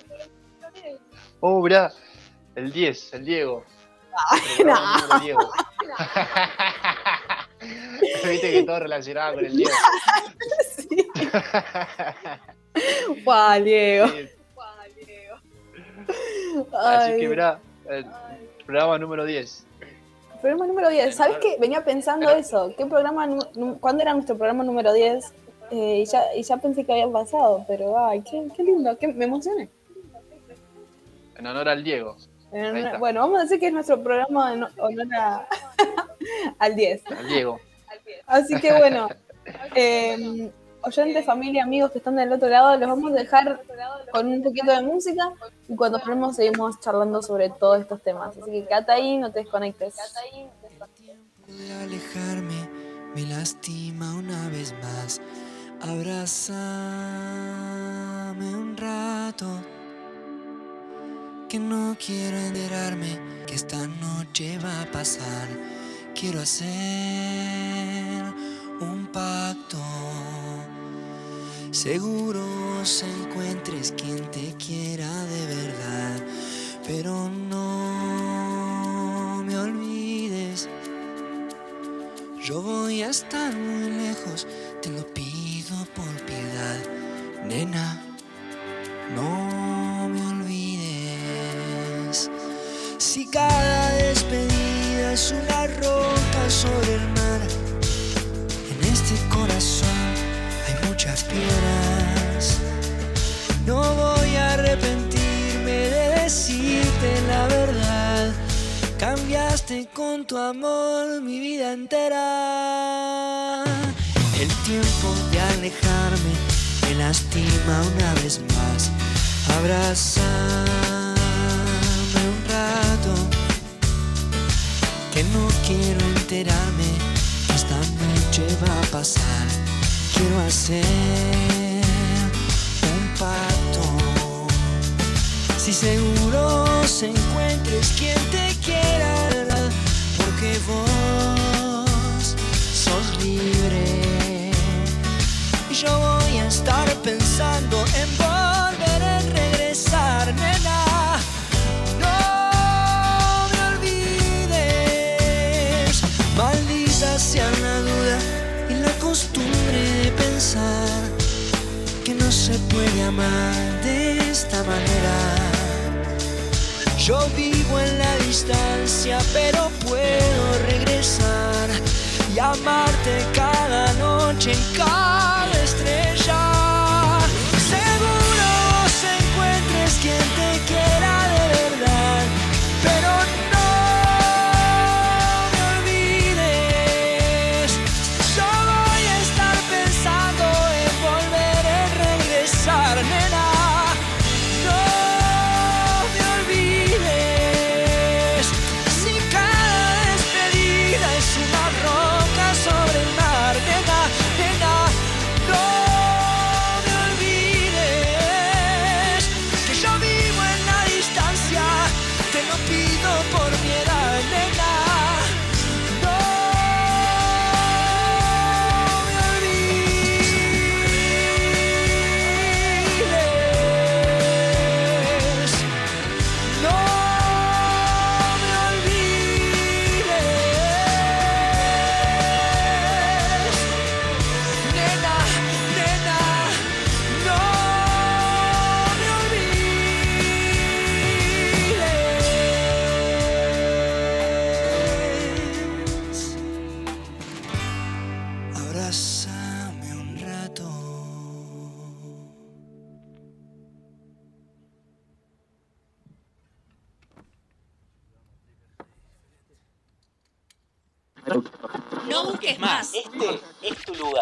Oh, mirá, el 10, el Diego. No. número Diego. Viste que todo relacionado con el Diego. Sí. Guau, Diego. Sí, Así Ay, que mirá, el programa número 10. programa número 10. ¿Sabes qué? Venía pensando eso. ¿Qué programa, ¿Cuándo era nuestro programa número 10? Eh, y, ya, y ya pensé que había pasado, pero ay, qué, qué lindo, qué, me emocioné. En honor al Diego. Bueno, vamos a decir que es nuestro programa en honor a- al 10. Al Diego. Así que bueno, eh, oyentes, familia, amigos que están del otro lado, los vamos a dejar con un poquito de música y cuando volvemos seguimos charlando sobre todos estos temas. Así que quédate ahí, no te desconectes. de alejarme me lastima una vez más. Abrázame un rato. Que no quiero enterarme que esta noche va a pasar. Quiero hacer un pacto. Seguro se encuentres quien te quiera de verdad. Pero no me olvides. Yo voy a estar muy lejos, te lo pido por piedad, nena. No Si cada despedida es una roca sobre el mar, en este corazón hay muchas piedras. No voy a arrepentirme de decirte la verdad. Cambiaste con tu amor mi vida entera. El tiempo de alejarme me lastima una vez más. Abrázame un Que no quiero enterarme. Esta noche va a pasar. Quiero hacer un pacto. Si seguro se encuentres quien te quiera, porque vos sos libre. Y yo voy a estar pensando puede amar de esta manera. Yo vivo en la distancia, pero puedo regresar y amarte cada noche en cada estrella.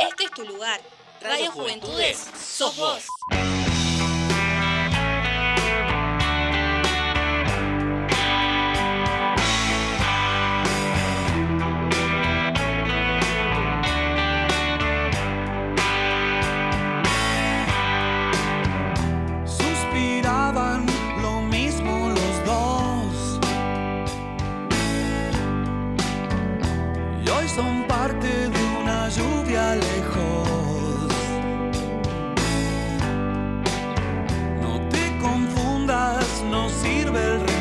Este es tu lugar. Radio, Radio Juventudes, Juventudes, sos vos. son parte de una lluvia lejos. No te confundas, no sirve el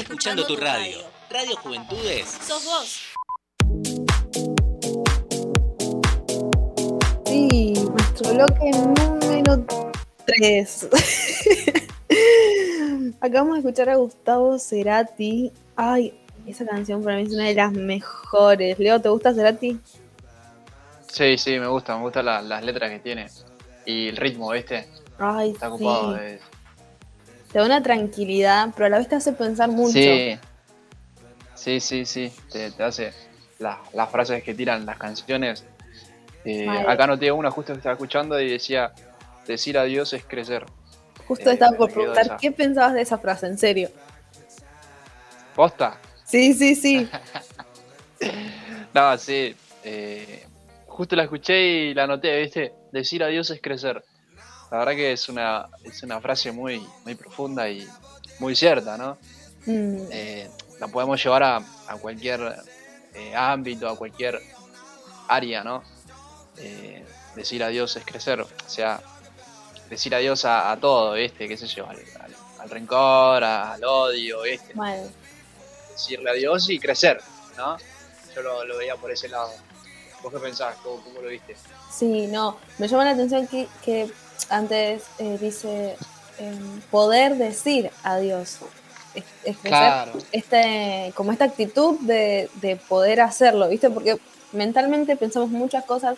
escuchando tu radio. Radio Juventudes. Sos vos. Sí, nuestro bloque número 3. Acabamos de escuchar a Gustavo Cerati. Ay, esa canción para mí es una de las mejores. Leo, ¿te gusta Cerati? Sí, sí, me gusta, me gustan la- las letras que tiene. Y el ritmo, ¿viste? Ay, Está sí. ocupado. de- Te da una tranquilidad, pero a la vez te hace pensar mucho. Sí. Sí, sí, sí. Te, te hace la- las frases que tiran las canciones. Eh, acá noté una justo que estaba escuchando y decía, decir adiós es crecer. Justo Eh, estaba por preguntar, esa. ¿qué pensabas de esa frase? En serio. ¿Posta? Sí, sí, sí. No, sí. eh, justo la escuché y la anoté, ¿viste? Decir adiós es crecer. La verdad que es una, es una frase muy, muy profunda y muy cierta, ¿no? Mm, Eh, la podemos llevar a, a cualquier eh, ámbito, a cualquier área, ¿no? Eh, decir adiós es crecer, o sea, decir adiós a, a todo, ¿viste? ¿Qué sé yo? Al, al- al rencor, a- al odio, ¿viste? mal. Decirle adiós y crecer, ¿no? Yo lo, lo veía por ese lado. ¿Vos qué pensás? ¿Cómo, cómo lo viste? Sí, no, me llama la atención que, que antes eh, dice em, poder decir adiós. Es, es. Claro. este, como esta actitud de, de poder hacerlo, ¿viste? Porque mentalmente pensamos muchas cosas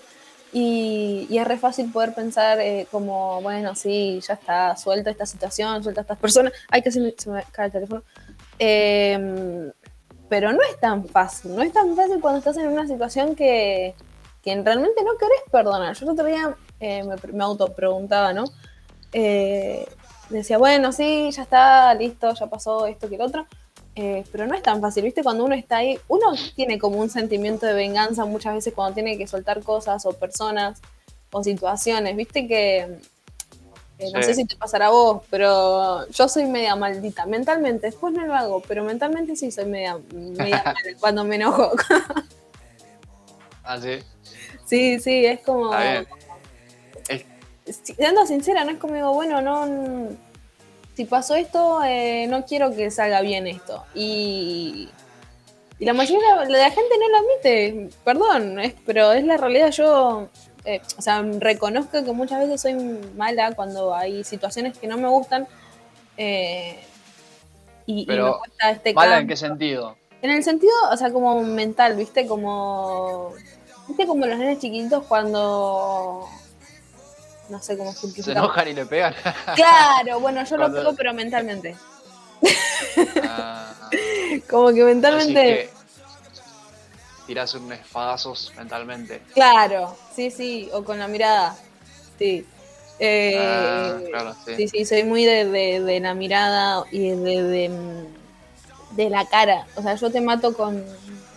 y, y es re fácil poder pensar eh, como, bueno, sí, ya está, suelta esta situación, suelta a estas personas. Ay, que se me, se me cae el teléfono. Em, pero no es tan fácil, no es tan fácil cuando estás en una situación que, que realmente no querés perdonar. Yo el otro día eh, me, me autopreguntaba, ¿no? Eh, decía, bueno, sí, ya está, listo, ya pasó esto que el otro. Eh, pero no es tan fácil, ¿viste? Cuando uno está ahí, uno tiene como un sentimiento de venganza muchas veces cuando tiene que soltar cosas o personas o situaciones, ¿viste? Que eh, no Sí. sé si te pasará a vos, pero yo soy media maldita mentalmente, después no lo hago, pero mentalmente sí soy media, media mala cuando me enojo. Ah, sí. sí, sí, es como... Siendo sincera, no es como digo, bueno, no. Si pasó esto, eh, no quiero que salga bien esto. Y, y la mayoría de la gente no lo admite, perdón, es- pero es la realidad. Yo, eh, o sea, reconozco que muchas veces soy mala cuando hay situaciones que no me gustan. eh, y, y Pero, me cuesta este ¿Mala en cambio. qué sentido? En el sentido, o sea, como mental, ¿viste? Como. ¿Viste como los nenes chiquitos cuando. No sé cómo Se simplificar. enojan y le pegan. Claro, bueno, yo lo Cuando- pego, pero mentalmente. Ah, Como que mentalmente. que tirás unos espadazos mentalmente. Claro, sí, sí, o con la mirada. Sí. Eh, Ah, claro, sí. sí, sí, soy muy de, de- de la mirada y de, de, de la cara. O sea, yo te mato con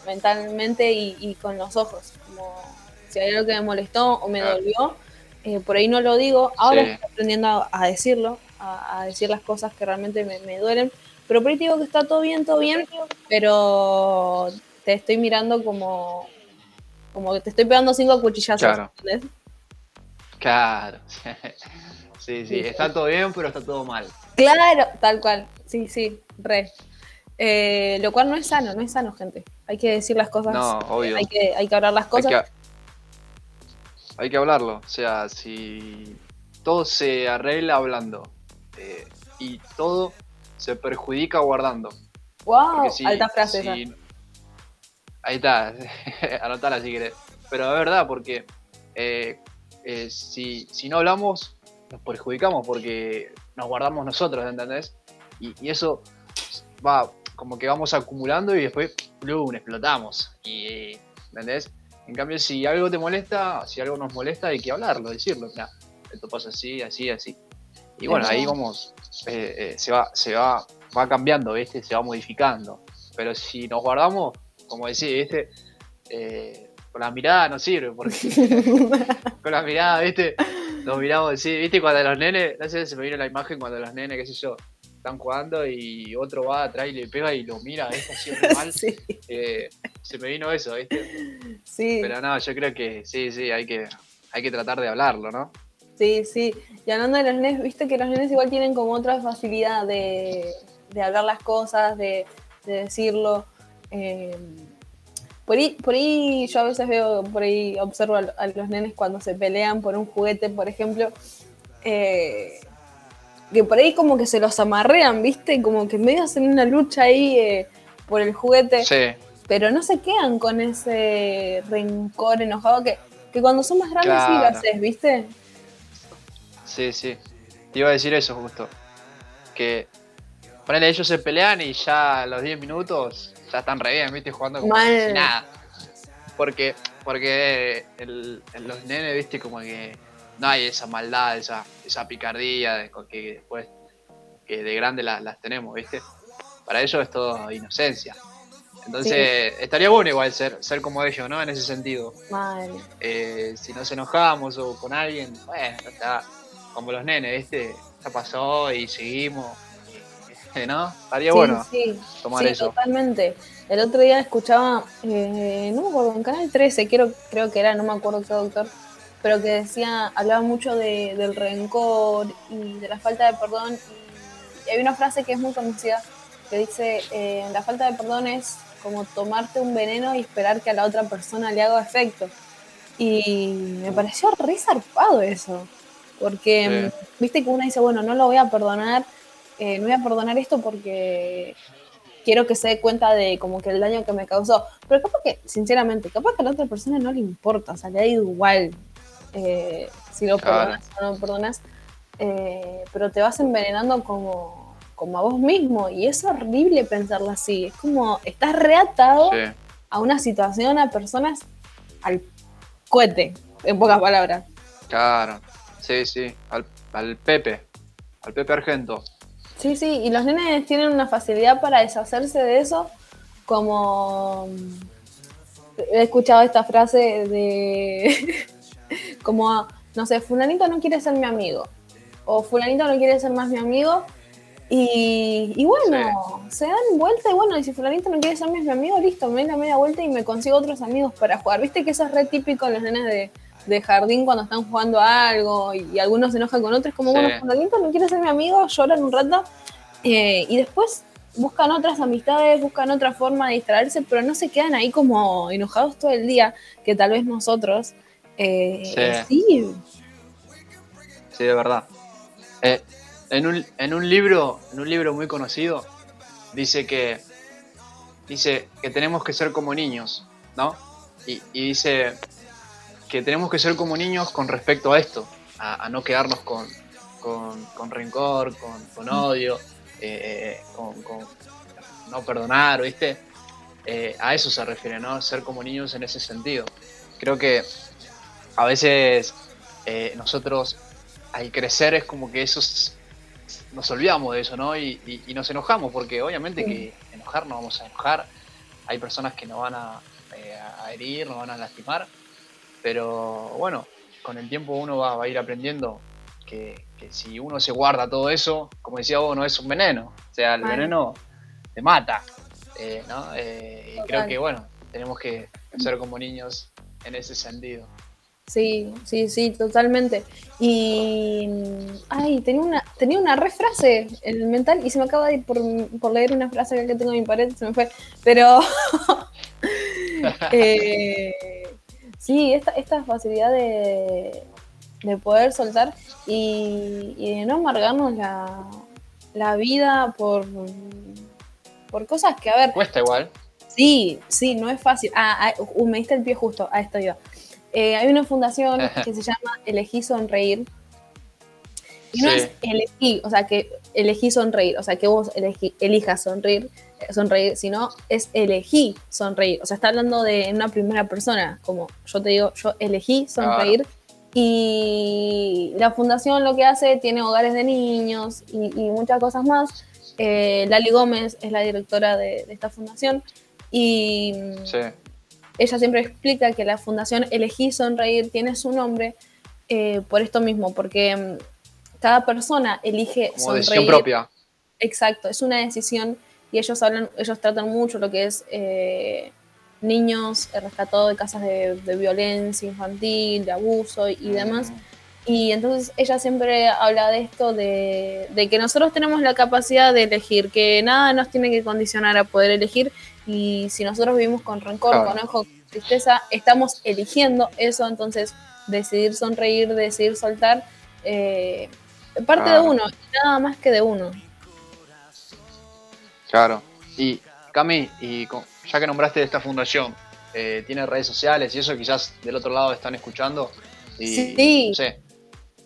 mentalmente y, y con los ojos. Como si hay algo que me molestó o me Claro. dolió, eh, por ahí no lo digo. Ahora Sí. estoy aprendiendo a, a decirlo, a, a decir las cosas que realmente me, me duelen. Pero por ahí digo que está todo bien, todo bien, pero te estoy mirando como, como que te estoy pegando cinco cuchillazos. Claro. ¿entendés? Claro. Sí, sí, está todo bien, pero está todo mal. Claro, tal cual. Sí, sí, re. Eh, lo cual no es sano, no es sano, gente. Hay que decir las cosas. No, obvio. Hay que, hay que hablar las Hay cosas. que, hay que hablarlo. O sea, si todo se arregla hablando eh, y todo se perjudica guardando. wow, si- alta frase si- esa. Ahí está, anotala si querés. Pero es verdad, porque eh, eh, si, si no hablamos, nos perjudicamos porque nos guardamos nosotros, ¿entendés? Y, y eso va, como que vamos acumulando y después, ¡plum! explotamos. Y, ¿Entendés? En cambio, si algo te molesta, si algo nos molesta, hay que hablarlo, decirlo. Mira, esto pasa así, así, así. Y bueno, ahí vamos, eh, eh, se, va, se va, va cambiando, ¿viste? Se va modificando. Pero si nos guardamos, como decís, ¿viste? Eh, con la mirada no sirve, porque con la mirada, ¿viste? Nos miramos así, ¿viste? Cuando los nenes, no sé, se me viene la imagen cuando los nenes, qué sé yo, están jugando y otro va atrás y le pega y lo mira. Así re mal. sí, Eh, se me vino eso, ¿viste? sí, Pero no, yo creo que sí, sí, hay que, hay que tratar de hablarlo, ¿no? sí, sí. Y hablando de los nenes, viste que los nenes igual tienen como otra facilidad de, de hablar las cosas, de, de decirlo. eh, por ahí, por ahí yo a veces veo, por ahí observo a, a los nenes cuando se pelean por un juguete, por ejemplo, eh, que por ahí como que se los amarrean, ¿viste? Como que medio hacen una lucha ahí eh, por el juguete, Sí, pero no se quedan con ese rencor enojado que, que cuando son más grandes sí lo Claro. haces, ¿viste? sí, sí. Te iba a decir eso justo. Que ponele, ellos se pelean y ya a los 10 minutos ya están re bien, viste, jugando como Mal. si nada. Porque, porque el- los nenes, viste, como que no hay esa maldad, esa, esa picardía de, que después que de grande la- las tenemos, viste. Para ellos es todo inocencia. Entonces, estaría bueno igual ser, ser como ellos, ¿no? En ese sentido. Mal. Eh, si nos enojamos o con alguien, bueno, está como los nenes, ¿viste? Ya pasó y seguimos. eh, ¿No? Estaría Sí, bueno sí, tomar sí, eso. totalmente. El otro día escuchaba, eh, no me acuerdo, en Canal 13, creo, creo que era, no me acuerdo qué doctor, pero que decía, hablaba mucho de- del rencor y de la falta de perdón. Y hay una frase que es muy conocida que dice, eh, la falta de perdón es como tomarte un veneno y esperar que a la otra persona le haga efecto. Y me pareció re zarpado eso. Porque, Sí. mm, viste que uno dice, bueno, no lo voy a perdonar, eh, no voy a perdonar esto porque quiero que se dé cuenta de como que el daño que me causó. Pero capaz que, sinceramente, capaz que a la otra persona no le importa, o sea, le da igual eh, si lo Claro. perdonas o no perdonas, eh, pero te vas envenenando como, como a vos mismo y es horrible pensarlo así. Es como, estás reatado Sí, a una situación, a personas al cohete, en pocas palabras. claro. Sí, sí. Al, al Pepe. Al Pepe Argento. Sí, sí, y los nenes tienen una facilidad para deshacerse de eso, como he escuchado esta frase de como no sé, fulanito no quiere ser mi amigo o fulanito no quiere ser más mi amigo y, y bueno, se dan vuelta y bueno, y si fulanito no quiere ser más mi amigo, listo, me doy la media vuelta y me consigo otros amigos para jugar. Viste que eso es re típico en los nenes de, de jardín cuando están jugando a algo y, y algunos se enojan con otros, como Sí. bueno, fulanito no quiere ser mi amigo, lloran un rato eh, y después buscan otras amistades, buscan otra forma de distraerse, pero no se quedan ahí como enojados todo el día, que tal vez nosotros eh, sí. Sí, de verdad. Eh, en, un, en un libro, en un libro muy conocido, dice que dice que tenemos que ser como niños, ¿no? Y, y dice que tenemos que ser como niños con respecto a esto, a, a no quedarnos con, con, con rencor, con, con odio, eh, con, con no perdonar, ¿viste? Eh, a eso se refiere, ¿no? Ser como niños en ese sentido. Creo que a veces eh, nosotros al crecer es como que eso es- nos olvidamos de eso, ¿no? Y, y- y nos enojamos, porque obviamente Sí. que enojar nos vamos a enojar. Hay personas que nos van a, eh, a herir, nos van a lastimar. Pero bueno, con el tiempo uno va, va a ir aprendiendo que, que si uno se guarda todo eso, como decía vos, no es un veneno. O sea, el veneno te mata. eh, ¿no? Eh, y creo que bueno, tenemos que ser como niños en ese sentido. Sí, sí, sí, totalmente. Y. Ay, tenía una, tenía una re frase en el mental y se me acaba de ir por, por leer una frase acá que tengo en mi pared, se me fue. Pero. eh, sí, esta, esta facilidad de, de poder soltar y, y de no amargarnos la, la vida por, por cosas que, a ver, Cuesta igual. Sí, sí, no es fácil. Ah, ah, uh, me diste el pie justo, a esto yo. Eh, hay una fundación que se llama Elegí Sonreír. Y no Sí. es elegí, o sea, que elegí sonreír, o sea, que vos elegí- elijas sonreír, eh, sonreír, sino es elegí sonreír. O sea, está hablando de una primera persona, como yo te digo, yo elegí sonreír. Y la fundación lo que hace, tiene hogares de niños y, y muchas cosas más. Eh, Lali Gómez es la directora de, de esta fundación y mm, Sí. Ella siempre explica que la fundación Elegí Sonreír tiene su nombre eh, por esto mismo, porque mm, cada persona elige Como sonreír. decisión propia. Exacto, es una decisión y ellos hablan, ellos tratan mucho lo que es eh, niños rescatados de casas de, de violencia infantil, de abuso y, y demás. Y entonces ella siempre habla de esto, de, de que nosotros tenemos la capacidad de elegir, que nada nos tiene que condicionar a poder elegir. Y si nosotros vivimos con rencor, Claro. con enojo, con tristeza, estamos eligiendo eso. Entonces, decidir sonreír, decidir soltar, eh, parte de uno, nada más que de uno. Claro. Y Cami, y con- ya que nombraste esta fundación, eh, ¿tiene redes sociales y eso quizás del otro lado están escuchando? Y, Sí. No sé.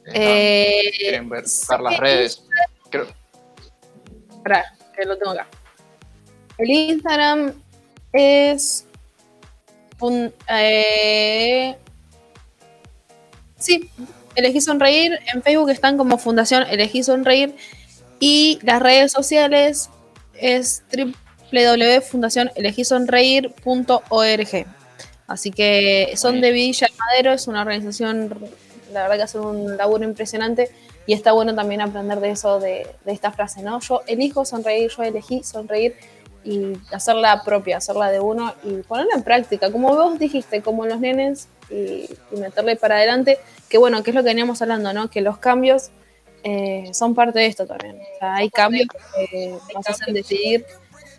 están- Eh, quieren ver, ver las redes. Creo, Pará, que lo tengo acá. El Instagram es un eh, sí, elegí sonreír. En Facebook están como Fundación Elegí Sonreír. Y las redes sociales es www.fundacionelegísonreír.org. Así que son de Villa Madero, es una organización, la verdad que hacen un laburo impresionante y está bueno también aprender de eso, de, de esta frase, ¿no? Yo elijo sonreír, yo elegí sonreír y hacerla propia, hacerla de uno y ponerla en práctica, como vos dijiste, como los nenes y, y meterle para adelante, que bueno, que es lo que veníamos hablando, ¿no? Que los cambios eh, son parte de esto también. O sea, hay cambios que nos hacen decidir,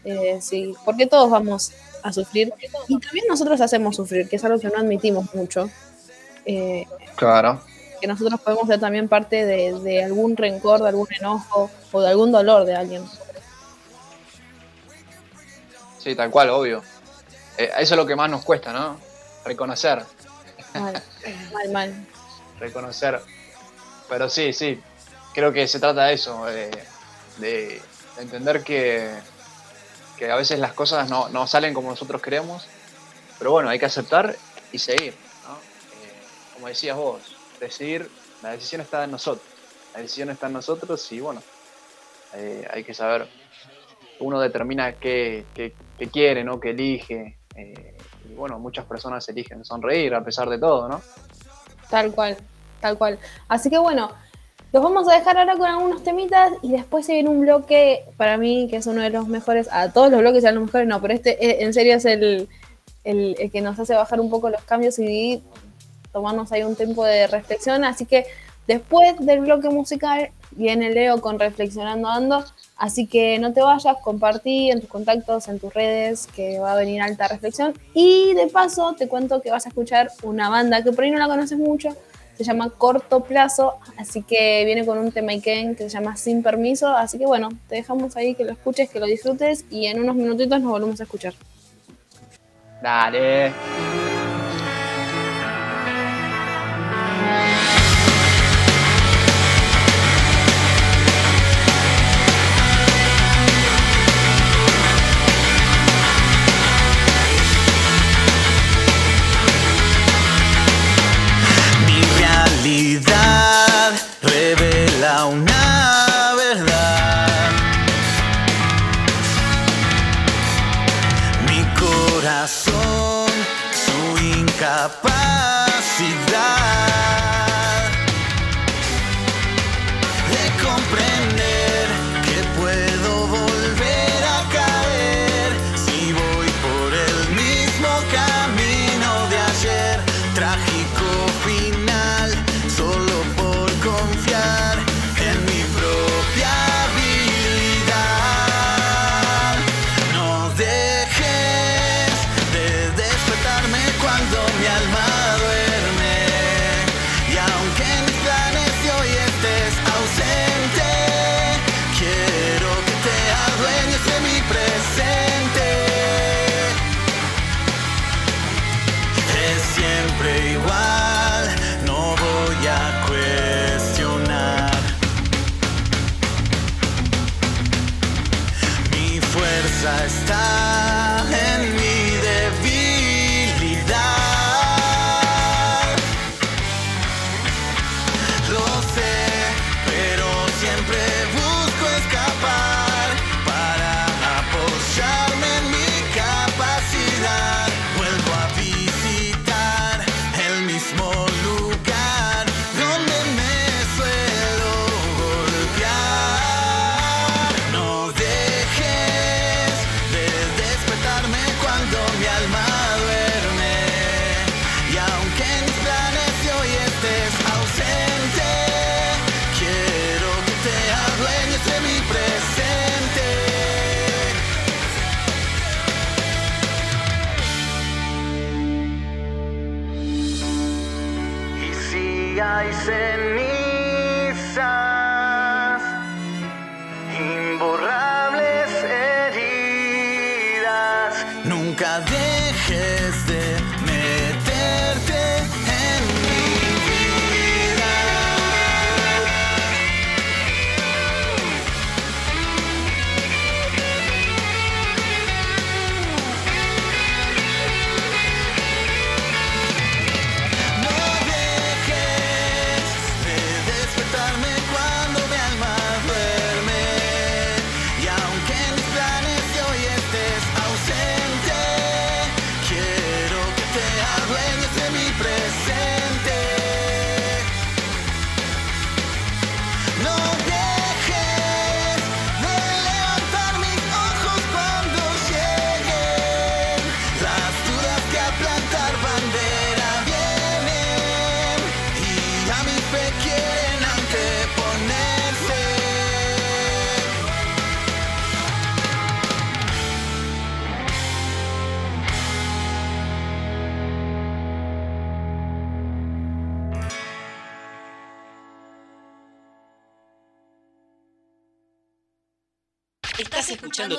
eh, sí, porque todos vamos a sufrir y también nosotros hacemos sufrir, que es algo que no admitimos mucho. Eh, claro. que nosotros podemos ser también parte de, de algún rencor, de algún enojo o de algún dolor de alguien. Sí, tal cual, obvio. Eh, eso es lo que más nos cuesta, ¿no? Reconocer. Mal, mal, mal. reconocer. Pero sí, sí, creo que se trata de eso, de, de entender que, que a veces las cosas no, no salen como nosotros queremos, pero bueno, hay que aceptar y seguir. ¿no? Eh, como decías vos, decidir, la decisión está en nosotros, la decisión está en nosotros y bueno, eh, hay que saber, uno determina qué, qué- qué quiere, ¿no? qué elige. eh, y bueno, muchas personas eligen sonreír a pesar de todo, ¿no? Tal cual, tal cual. Así que bueno, los vamos a dejar ahora con algunos temitas y después se viene un bloque para mí que es uno de los mejores, a todos los bloques sean los mejores, no, pero este eh, en serio es el, el- el que nos hace bajar un poco los cambios y tomarnos ahí un tiempo de reflexión. Así que después del bloque musical viene Leo con Reflexionando Ando. Así que no te vayas, compartí en tus contactos, en tus redes, que va a venir alta reflexión. Y de paso te cuento que vas a escuchar una banda que por ahí no la conoces mucho, se llama Corto Plazo, así que viene con un tema Iken que se llama Sin Permiso. Así que bueno, te dejamos ahí que lo escuches, que lo disfrutes y en unos minutitos nos volvemos a escuchar. Dale. up.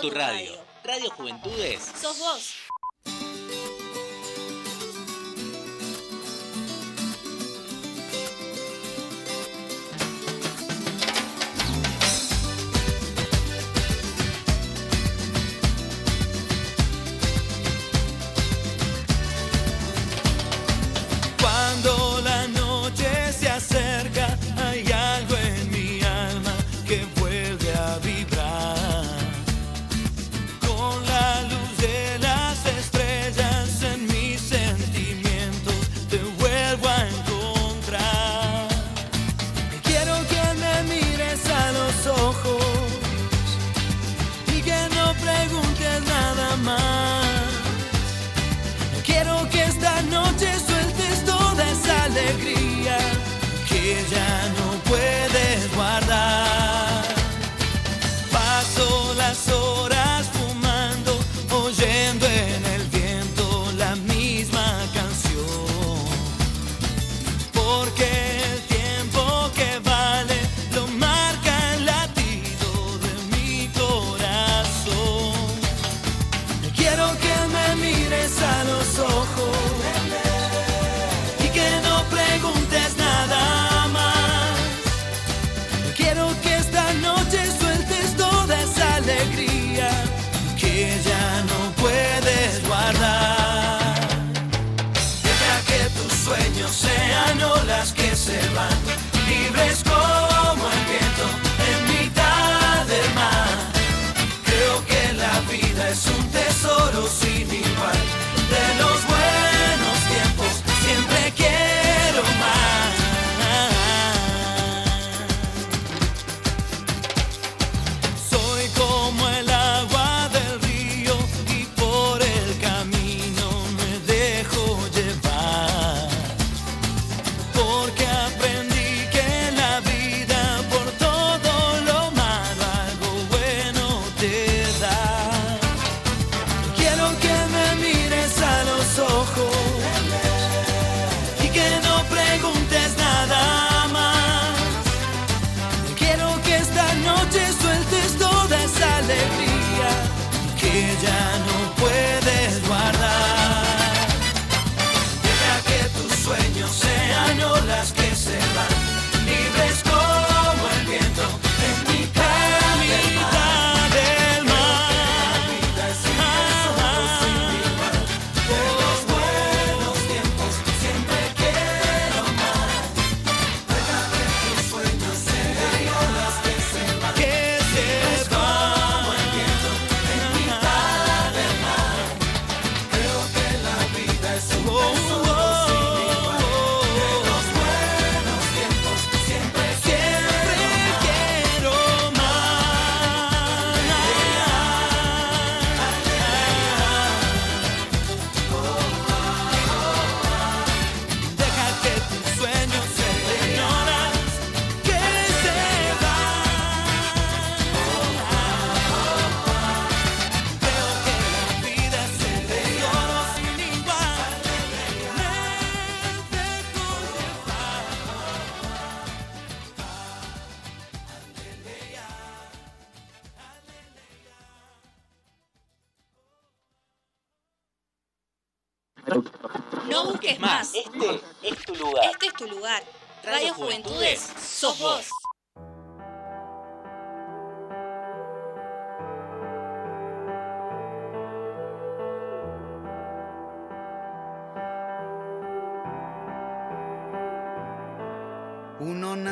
Tu radio.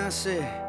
Uno nace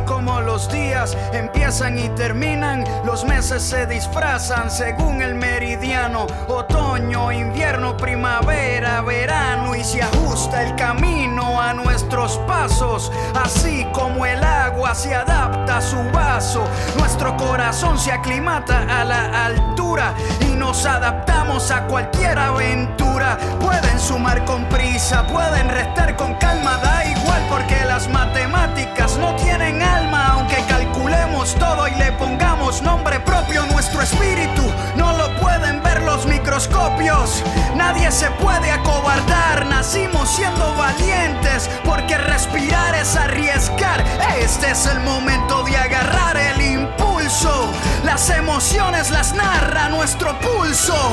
como los días empiezan y terminan, los meses se disfrazan según el meridiano, otoño, invierno, primavera, verano y se ajusta el camino a nuestros pasos, así como el agua se adapta a su vaso, nuestro corazón se aclimata a la altura y nos adaptamos a cualquier aventura. Pueden sumar con prisa, pueden restar con calma, da igual porque las matemáticas no tienen todo y le pongamos nombre propio, nuestro espíritu no lo pueden ver los microscopios. Nadie se puede acobardar, nacimos siendo valientes, porque respirar es arriesgar. Este es el momento de agarrar el impulso, las emociones las narra nuestro pulso.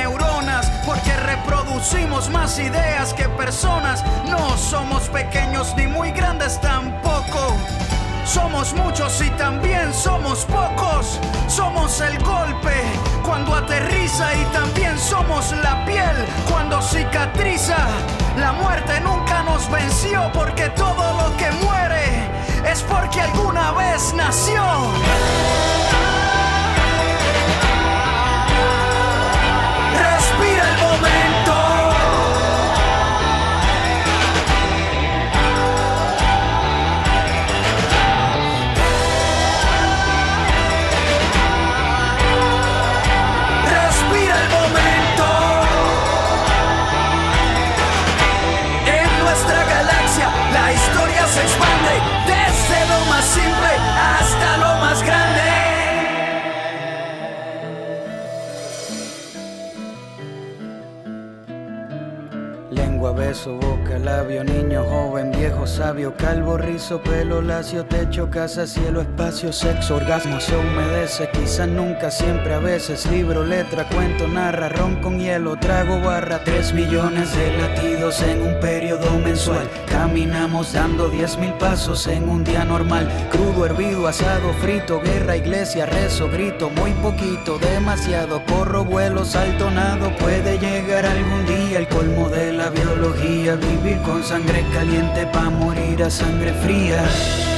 reproducimos más ideas que personas. No somos pequeños ni muy grandes tampoco. Somos muchos y también somos pocos. Somos el golpe cuando aterriza y también somos la piel cuando cicatriza. La muerte nunca nos venció porque todo lo que muere es porque alguna vez nació. Boca, labio, niño, joven, viejo, sabio, calvo, rizo, pelo, lacio, techo, casa, cielo, espacio, sexo, orgasmo, se humedece, quizás nunca, siempre, a veces, libro, letra, cuento, narra, ron con hielo, trago, barra, tres millones de latidos en un periodo mensual. Caminamos dando diez mil pasos en un día normal, crudo, hervido, asado, frito, guerra, iglesia, rezo, grito, muy poquito, demasiado, corro, vuelo, salto, nado, puede llegar algún día el colmo de la biología, con sangre caliente pa' morir a sangre fría.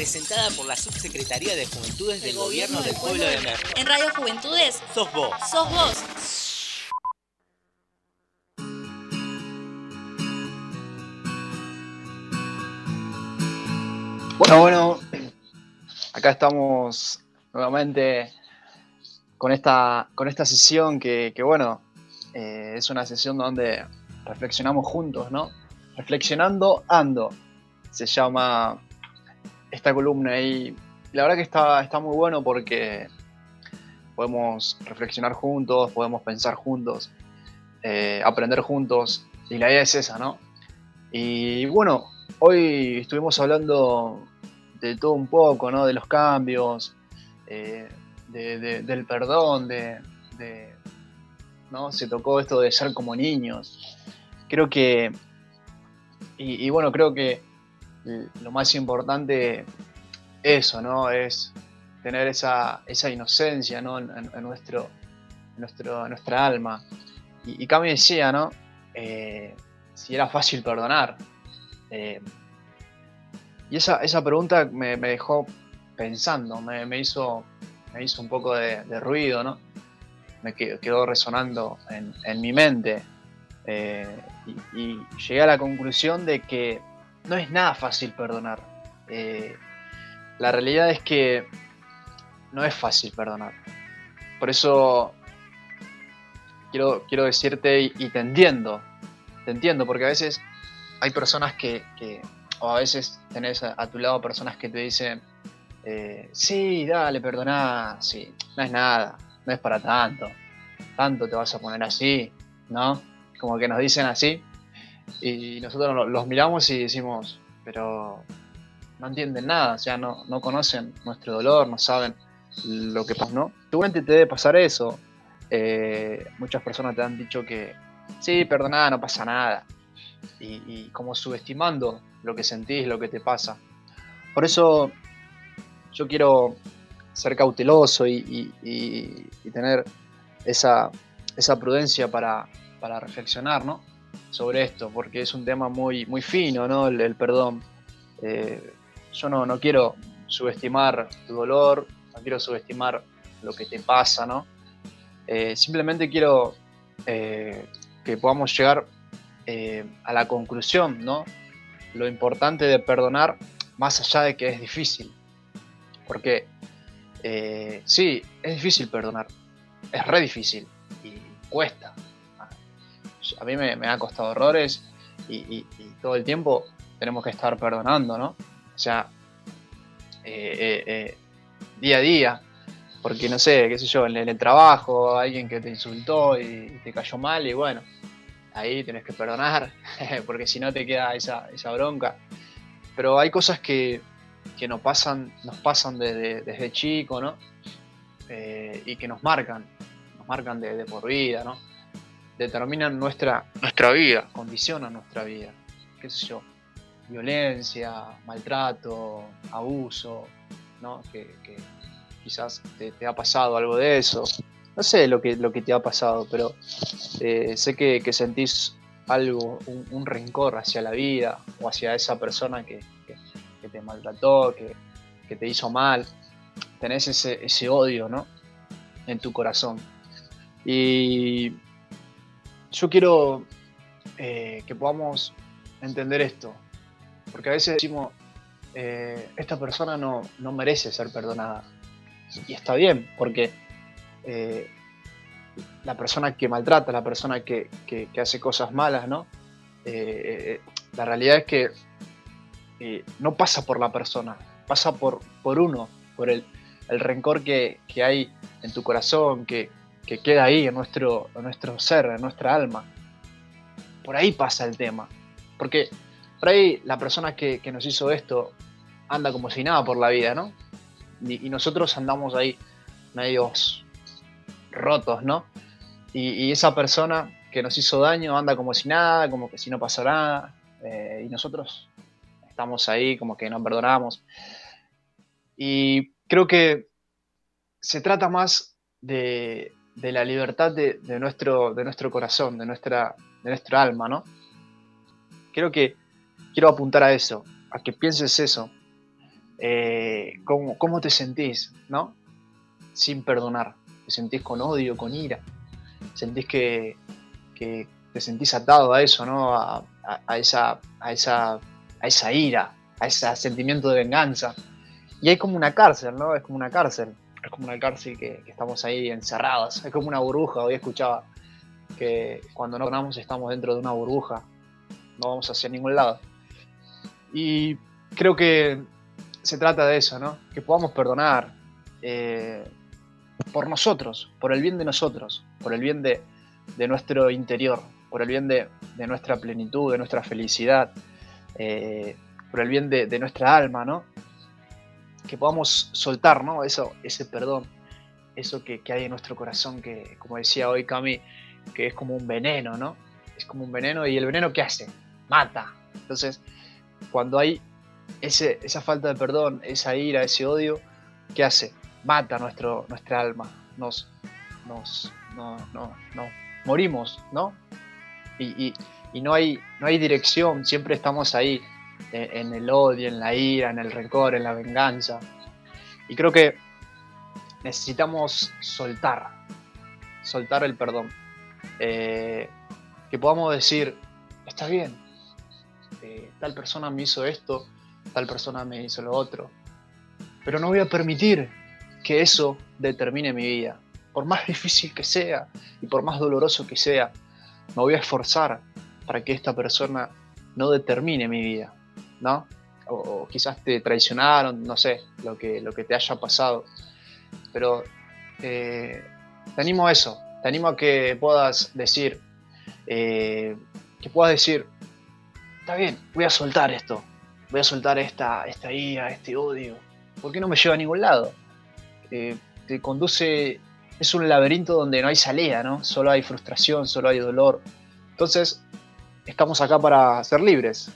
Presentada por la Subsecretaría de Juventudes del Gobierno del Pueblo de Merlo. En Radio Juventudes, Sos vos. sos vos. Bueno, bueno, acá estamos nuevamente con esta, con esta sesión que, que, bueno, eh, es una sesión donde reflexionamos juntos, ¿no? Reflexionando ando, se llama esta columna y la verdad que está, está muy bueno porque podemos reflexionar juntos, podemos pensar juntos, eh, aprender juntos y la idea es esa, ¿no? Y bueno, hoy estuvimos hablando de todo un poco, ¿no? De los cambios, eh, de, de, del perdón, de, ¿no? Se tocó esto de ser como niños. Creo que, y, bueno, creo que lo más importante eso, ¿no? Es tener esa, esa inocencia, ¿no? En, nuestro, nuestro, nuestra alma. Y, y Cami decía, ¿no? Eh, si era fácil perdonar. Eh, y esa, esa pregunta me, dejó pensando, me, me, hizo, me hizo un poco de, ruido, ¿no? Me quedó, quedó resonando en, mi mente. Eh, y, llegué a la conclusión de que no es nada fácil perdonar. Eh, la realidad es que no es fácil perdonar. Por eso quiero, quiero decirte y, te entiendo, te entiendo, porque a veces hay personas que, o a veces tenés a, a, tu lado personas que te dicen, eh, sí, dale, perdoná, sí, no es nada, no es para tanto, tanto te vas a poner así, ¿no? Como que nos dicen así, y nosotros los miramos y decimos, pero no entienden nada, o sea, no, no conocen nuestro dolor, no saben lo que pasó, ¿no? Seguramente te debe pasar eso. Eh, muchas personas te han dicho que, sí, perdoná, no pasa nada. Y, y, como subestimando lo que sentís, lo que te pasa. Por eso yo quiero ser cauteloso y, y, y tener esa, esa prudencia para, para, reflexionar ¿no? Sobre esto, porque es un tema muy, muy fino, ¿no? el, perdón. Eh, yo no, no quiero subestimar tu dolor, no quiero subestimar lo que te pasa, ¿no? Eh, simplemente quiero eh, que podamos llegar a la conclusión, ¿no? Lo importante de perdonar, más allá de que es difícil. Porque sí, es difícil perdonar, es re difícil y cuesta. A mí me, ha costado horrores y, todo el tiempo tenemos que estar perdonando, ¿no? O sea, eh, eh, día a día, porque no sé, qué sé yo, en el trabajo, alguien que te insultó y te cayó mal y bueno, ahí tenés que perdonar, porque si no te queda esa, esa bronca. Pero hay cosas que, que nos pasan, nos pasan desde, desde chico, ¿no? Eh, y que nos marcan, nos marcan de, de, por vida, ¿no? Determinan nuestra, nuestra vida, condicionan nuestra vida, qué sé yo, violencia, maltrato, abuso, ¿no? Que, quizás te, ha pasado algo de eso. No sé lo que, lo que te ha pasado, pero eh, sé que, que, sentís algo, un, rencor hacia la vida o hacia esa persona que, que, que te maltrató, que, te hizo mal. Tenés ese, ese odio, ¿no? En tu corazón. Y yo quiero eh, que podamos entender esto, porque a veces decimos, eh, esta persona no, no, merece ser perdonada. Y está bien, porque eh, la persona que maltrata, la persona que, que, que hace cosas malas, ¿no? Eh, la realidad es que no pasa por la persona, pasa por, por uno, por el, el rencor que, que, hay en tu corazón, que, que queda ahí en nuestro, nuestro ser, en nuestra alma. Por ahí pasa el tema. Porque por ahí la persona que, nos hizo esto anda como si nada por la vida, ¿no? Y, nosotros andamos ahí medios rotos, ¿no? Y, esa persona que nos hizo daño anda como si nada, como que si no pasa nada, eh, y nosotros estamos ahí como que no perdonamos. Y creo que se trata más de, de la libertad de, de, nuestro, de nuestro corazón, de nuestra, de nuestra alma, ¿no? Creo que quiero apuntar a eso, a que pienses eso. Eh, ¿cómo, ¿Cómo te sentís, no? Sin perdonar. ¿Te sentís con odio, con ira? ¿Sentís que, que te sentís atado a eso, ¿no? A, a- a esa, a, esa, a esa ira, a ese sentimiento de venganza. Y hay como una cárcel, ¿no? Es como una cárcel. Es como una cárcel que, estamos ahí encerrados. Es como una burbuja. Hoy escuchaba que cuando no ganamos estamos dentro de una burbuja. No vamos hacia ningún lado. Y creo que se trata de eso, ¿no? Que podamos perdonar eh, por nosotros, por el bien de nosotros, por el bien de, nuestro interior, por el bien de, nuestra plenitud, de nuestra felicidad, eh, por el bien de nuestra alma, ¿no? Que podamos soltar, ¿no? Eso, ese perdón, eso que, que hay en nuestro corazón, que, como decía hoy Cami, que es como un veneno, ¿no? Es como un veneno y el veneno ¿qué hace? Mata. Entonces, cuando hay ese, esa falta de perdón, esa ira, ese odio, ¿qué hace? Mata nuestro, nuestra alma, nos, nos, no, no, no, morimos, ¿no? Y, y- y no, hay, no hay dirección, siempre estamos ahí, en el odio, en la ira, en el rencor, en la venganza. Y creo que necesitamos soltar, soltar el perdón. Eh, que podamos decir, está bien, eh, tal persona me hizo esto, tal persona me hizo lo otro, pero no voy a permitir que eso determine mi vida. Por más difícil que sea y por más doloroso que sea, me voy a esforzar para que esta persona no determine mi vida, ¿no? O, quizás te traicionaron, no sé, lo que, lo que te haya pasado. Pero eh, te animo a eso, te animo a que puedas decir, eh, que puedas decir, está bien, voy a soltar esto, voy a soltar esta, esta ira, este odio, porque no me lleva a ningún lado. Eh, te conduce, es un laberinto donde no hay salida, ¿no? Solo hay frustración, solo hay dolor. Entonces, estamos acá para ser libres.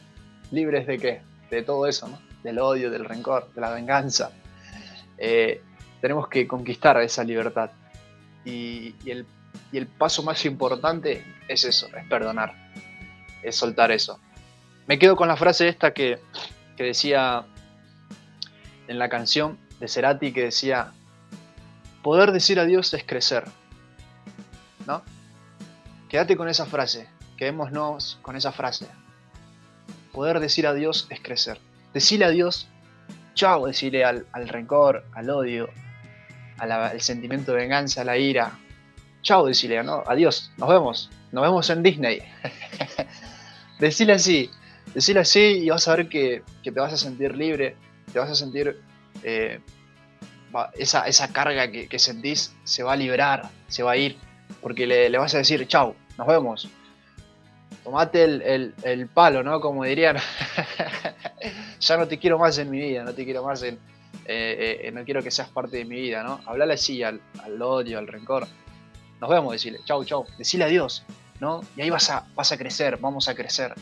¿Libres de qué? De todo eso, ¿no? Del odio, del rencor, de la venganza. Eh, tenemos que conquistar esa libertad. Y, el, y el paso más importante es eso, es perdonar, es soltar eso. Me quedo con la frase esta que, que decía en la canción de Cerati que decía, poder decir adiós es crecer. ¿No? Quédate con esa frase, quedémonos con esa frase. Poder decir adiós es crecer. Decirle adiós, chao, decirle al, al rencor, al odio, al sentimiento de venganza, a la ira. Chao, decirle, ¿no? Adiós, nos vemos. Nos vemos en Disney. decirle así, decirle así y vas a ver que, que te vas a sentir libre, te vas a sentir eh, esa, esa carga que, que sentís se va a liberar, se va a ir, porque le, le vas a decir, chau, nos vemos. Tomate el, el- palo, ¿no? Como dirían, ya no te quiero más en mi vida, no te quiero más en... eh, eh, no quiero que seas parte de mi vida, ¿no? Hablale así al, al odio, al rencor. Nos vemos, decirle, chau, chau, decirle adiós, ¿no? Y ahí vas a, vas a crecer, vamos a crecer.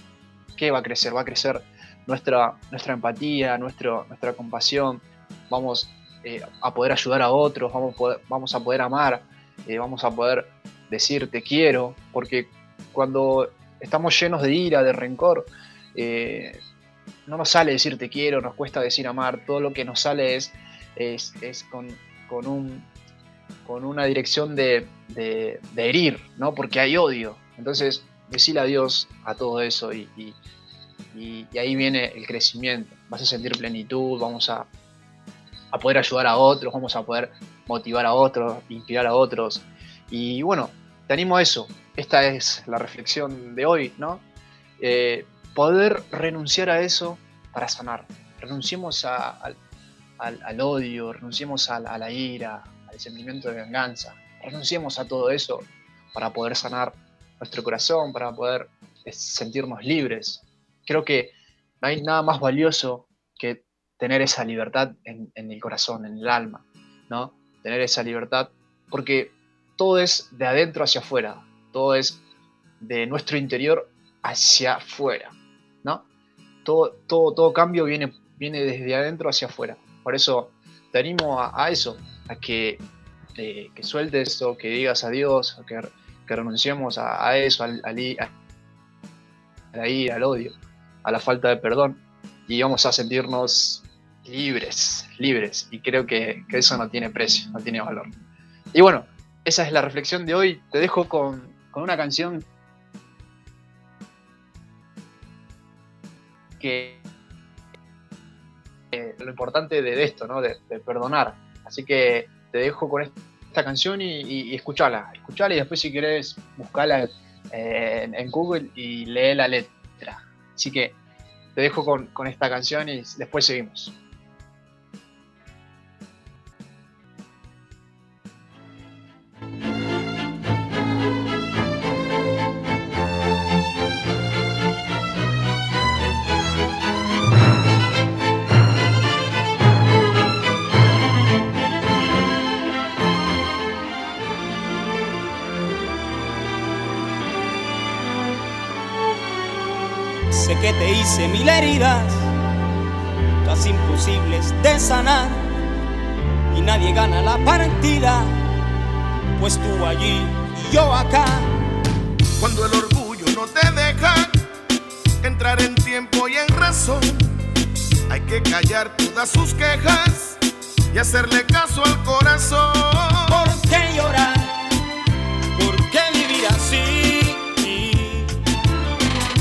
¿Qué va a crecer? Va a crecer nuestra, nuestra empatía, nuestro, nuestra compasión, vamos eh, a poder ayudar a otros, vamos, a poder, vamos a poder amar, eh, vamos a poder decir te quiero, porque cuando estamos llenos de ira, de rencor, eh, no nos sale decir te quiero, nos cuesta decir amar, todo lo que nos sale es, con, con, un, con una dirección de, herir, ¿no? porque hay odio. Entonces, decirle adiós a todo eso y, ahí viene el crecimiento. Vas a sentir plenitud, vamos a poder ayudar a otros, vamos a poder motivar a otros, inspirar a otros. Y bueno, te animo a eso. Esta es la reflexión de hoy, ¿no? Eh, poder renunciar a eso para sanar. Renunciemos al, al- odio, renunciemos a, la- ira, al sentimiento de venganza. Renunciemos a todo eso para poder sanar nuestro corazón, para poder eh, sentirnos libres. Creo que no hay nada más valioso que tener esa libertad en el corazón, en el alma, ¿no? Tener esa libertad, porque todo es de adentro hacia afuera, todo es de nuestro interior hacia afuera, ¿no? Todo, todo, todo cambio viene, viene desde adentro hacia afuera. Por eso te animo a, eso, a que, eh, que sueltes o que digas adiós, que, que renunciemos a, eso, al, al a- la ira, al odio, a la falta de perdón y vamos a sentirnos libres, libres. Y creo que, que eso no tiene precio, no tiene valor. Y bueno, esa es la reflexión de hoy. Te dejo con, con una canción que eh, lo importante de esto, ¿no? De, perdonar. Así que te dejo con esta canción y, y, y escuchala. Escuchala y después si querés buscala eh, en, en Google y lee la letra. Así que te dejo con, con esta canción y después seguimos. Que te hice mil heridas, casi imposibles de sanar, y nadie gana la partida, pues tú allí y yo acá. Cuando el orgullo no te deja entrar en tiempo y en razón, hay que callar todas sus quejas y hacerle caso al corazón. ¿Por qué llorar? ¿Por qué vivir así?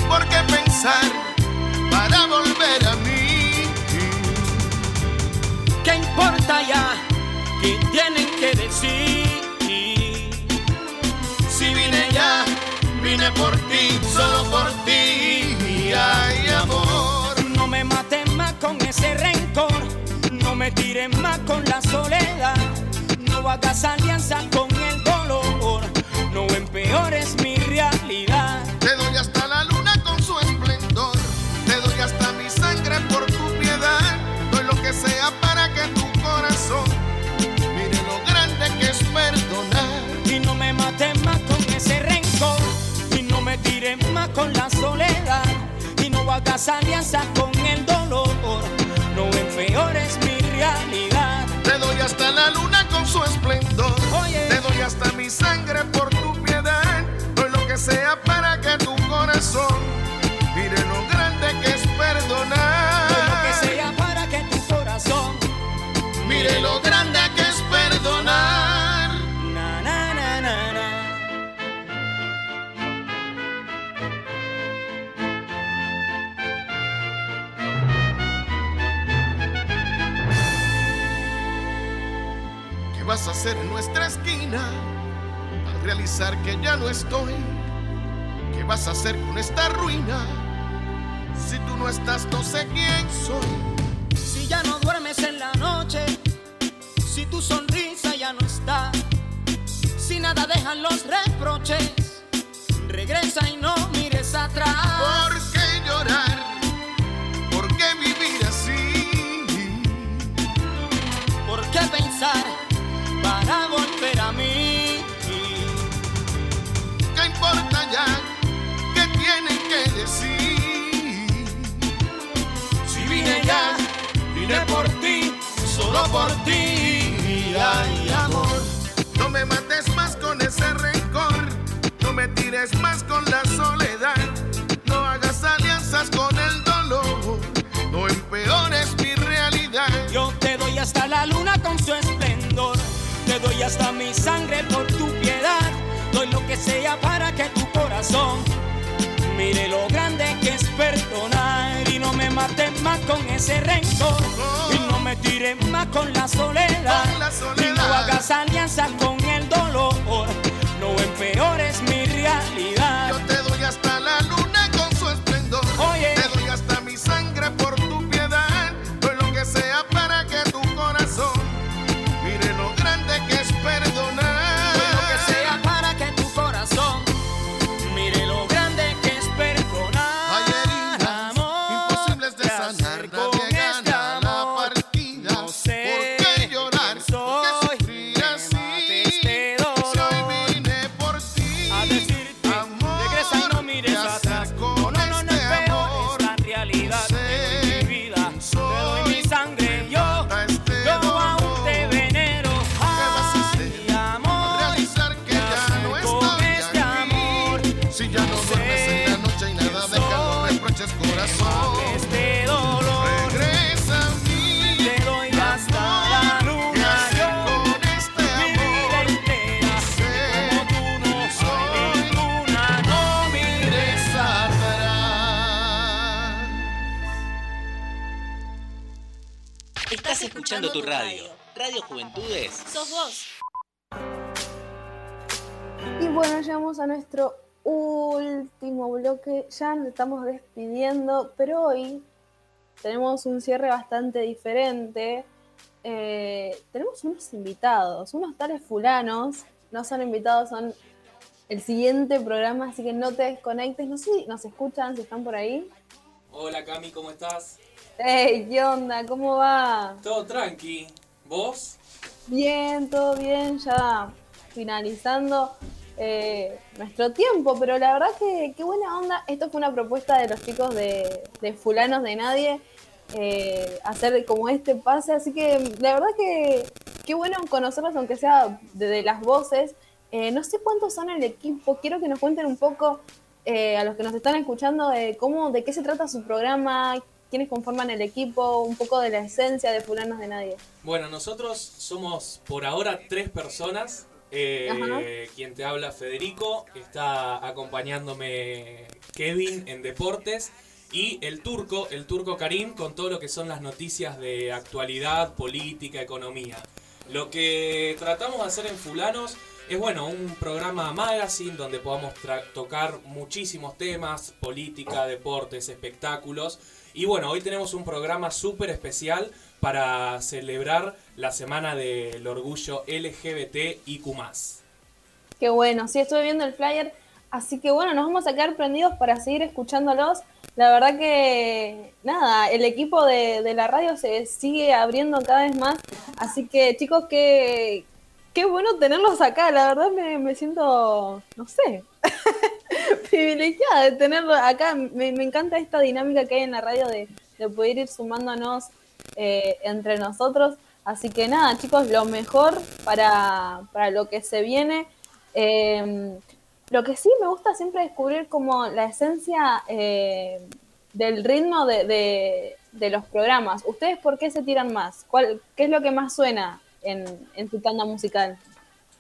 ¿Por qué pensar ya? ¿Qué tienen que decir? Si vine ya, vine por ti, solo por ti. Ay, amor. No me mates más con ese rencor, no me tires más con la soledad, no hagas alianza con y no hagas alianza con el dolor, no empeores mi realidad. Te doy hasta la luna con su esplendor, Oye. te doy hasta mi sangre por tu piedad, doy lo que sea para que tu corazón hacer en nuestra esquina al realizar que ya no estoy? ¿Qué vas a hacer con esta ruina? Si tú no estás, no sé quién soy. Si ya no duermes en la noche, si tu sonrisa ya no está, si nada dejan los reproches, regresa y no mires atrás. ¿Por qué llorar? Volver a mí? ¿Qué importa ya? ¿Qué tienen que decir? Si vine ya, vine por ti, solo por ti. Ay, amor. No me mates más con ese rencor, no me tires más con la soledad, no hagas alianzas con el dolor, no empeores mi realidad. Yo te doy hasta la luna doy hasta mi sangre por tu piedad, doy lo que sea para que tu corazón mire lo grande que es perdonar y no me mates más con ese rencor. Y no me tires más con la soledad, Con la y no hagas alianza con el dolor, no empeores mi realidad. Radio. Radio Juventudes. Sos vos. Y bueno, llegamos a nuestro último bloque. Ya nos estamos despidiendo, pero hoy tenemos un cierre bastante diferente. Eh, tenemos unos invitados, unos tales fulanos. No son invitados, son el siguiente programa, así que no te desconectes. No sé si nos escuchan, si están por ahí. Hola Cami, ¿cómo estás? Hey, ¿qué onda? ¿Cómo va? Todo tranqui. ¿Vos? Bien, todo bien, ya finalizando eh, nuestro tiempo, pero la verdad que qué buena onda. Esto fue una propuesta de los chicos de, de Fulanos de Nadie, eh, hacer como este pase, así que la verdad que qué bueno conocerlos, aunque sea de, las voces. Eh, no sé cuántos son el equipo, quiero que nos cuenten un poco eh, a los que nos están escuchando de cómo, de qué se trata su programa, quiénes conforman el equipo, un poco de la esencia de Fulanos de Nadie. Bueno, nosotros somos por ahora tres personas. Eh, quien te habla Federico, está acompañándome Kevin en deportes y el turco, el turco Karim con todo lo que son las noticias de actualidad, política, economía. Lo que tratamos de hacer en Fulanos es bueno, un programa magazine donde podamos tocar muchísimos temas, política, deportes, espectáculos. Y bueno, hoy tenemos un programa súper especial para celebrar la semana del orgullo LGBTIQ. Qué bueno, sí, estuve viendo el flyer, así que bueno, nos vamos a quedar prendidos para seguir escuchándolos. La verdad que, nada, el equipo de, de la radio se sigue abriendo cada vez más, así que chicos, qué, qué bueno tenerlos acá, la verdad me, me siento, no sé, privilegiada de tenerlos acá. Me, me encanta esta dinámica que hay en la radio de, de poder ir sumándonos eh, entre nosotros. Así que nada, chicos, lo mejor para, para lo que se viene. Eh, lo que sí me gusta siempre descubrir como la esencia eh, del ritmo de, de- de los programas. ¿Ustedes por qué se tiran más? ¿Cuál, ¿Qué es lo que más suena en, en su tanda musical?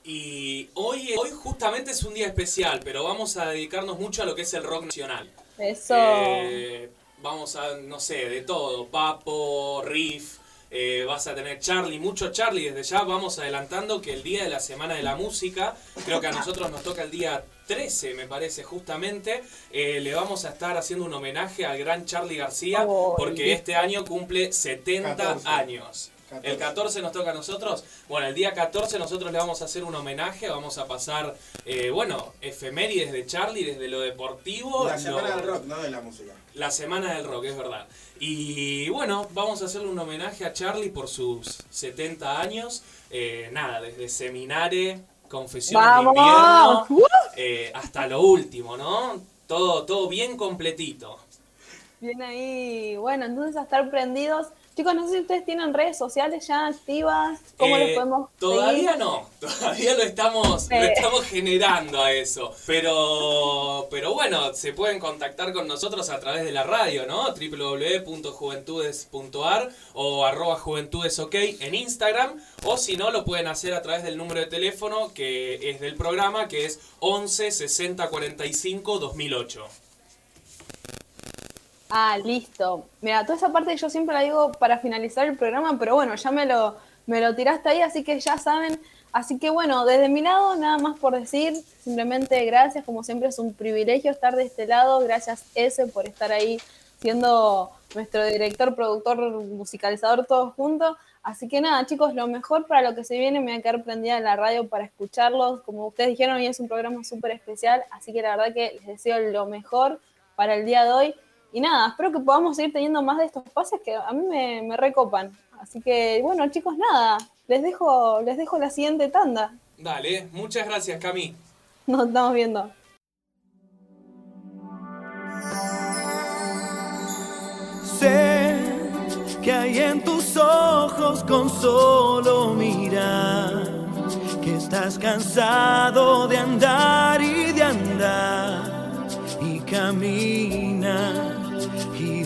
Y hoy, hoy justamente es un día especial, pero vamos a dedicarnos mucho a lo que es el rock nacional. Eso. Eh, vamos a, no sé, de todo. Papo, Riff, eh, vas a tener Charlie, mucho Charlie. Desde ya vamos adelantando que el día de la Semana de la Música, creo que a nosotros nos toca el día 13, me parece, justamente, eh, le vamos a estar haciendo un homenaje al gran Charlie García, Oh, porque este año cumple 70 14. años. El 14 nos toca a nosotros. Bueno, el día 14 nosotros le vamos a hacer un homenaje, vamos a pasar, eh, bueno, efemérides de Charlie desde lo deportivo. La semana lo- del rock, no de la música. la semana del rock, es verdad. Y bueno, vamos a hacerle un homenaje a Charlie por sus 70 años. Eh, nada, desde Seminare, Confesión de ¡Vamos! Invierno, ¡Uh! eh, hasta lo último, ¿no? Todo, todo bien completito. Bien ahí. Bueno, entonces a estar prendidos. Chicos, no sé si ustedes tienen redes sociales ya activas. ¿Cómo Eh, los podemos Todavía seguir? no, todavía lo estamos, lo estamos generando a eso. Pero, pero bueno, se pueden contactar con nosotros a través de la radio, ¿no? www.juventudes.ar o arroba juventudesok en Instagram. O si no, lo pueden hacer a través del número de teléfono que es del programa, que es 11 60 45 2008. Ah, listo. Mira, toda esa parte yo siempre la digo para finalizar el programa, pero bueno, ya me lo, me lo tiraste ahí, así que ya saben. Así que bueno, desde mi lado, nada más por decir, simplemente gracias, como siempre es un privilegio estar de este lado, gracias ese por estar ahí siendo nuestro director, productor, musicalizador, todos juntos. Así que nada, chicos, lo mejor para lo que se viene, me voy a quedar prendida en la radio para escucharlos. Como ustedes dijeron, hoy es un programa súper especial, así que la verdad que les deseo lo mejor para el día de hoy. Y nada, espero que podamos seguir teniendo más de estos pases que a mí me, me recopan. Así que, bueno, chicos, nada, les dejo, les dejo la siguiente tanda. Dale, muchas gracias, Cami. Nos estamos viendo. Sé que hay en tus ojos con solo mirar que estás cansado de andar y de andar y camina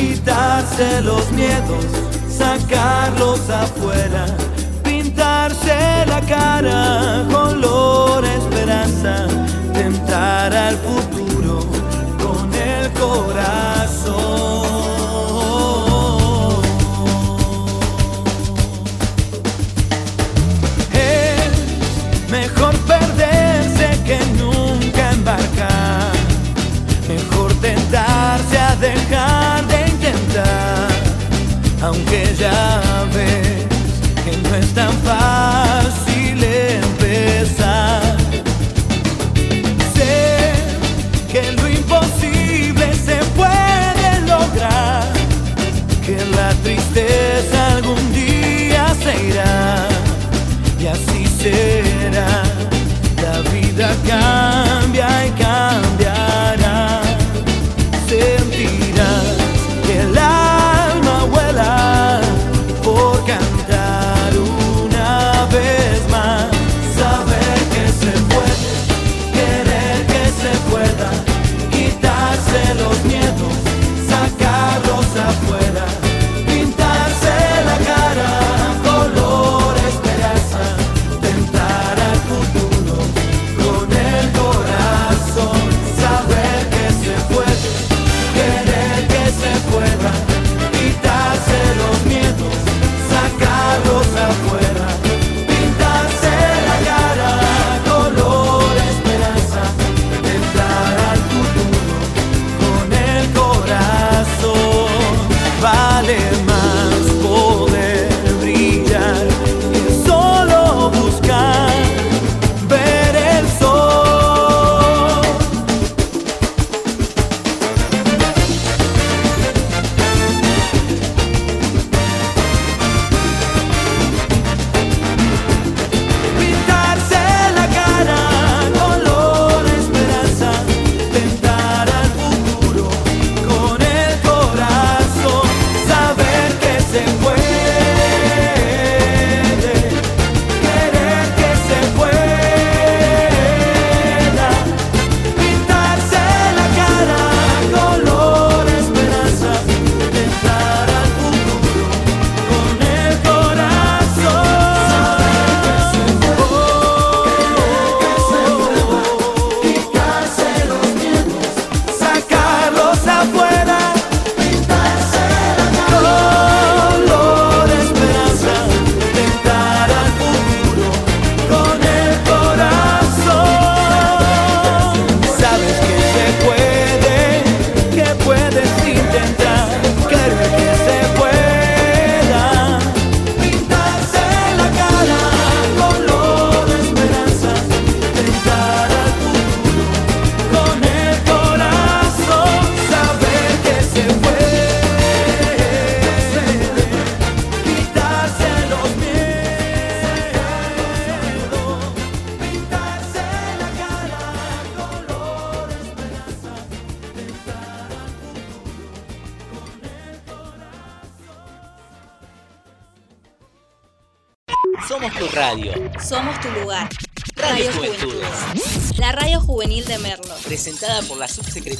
quitarse los miedos, sacarlos afuera, pintarse la cara, con color esperanza, tentar al futuro con el corazón. aunque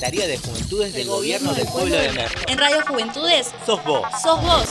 Secretaría de Juventudes del Gobierno del Pueblo de Merlo. En Radio Juventudes, sos vos. Sos vos.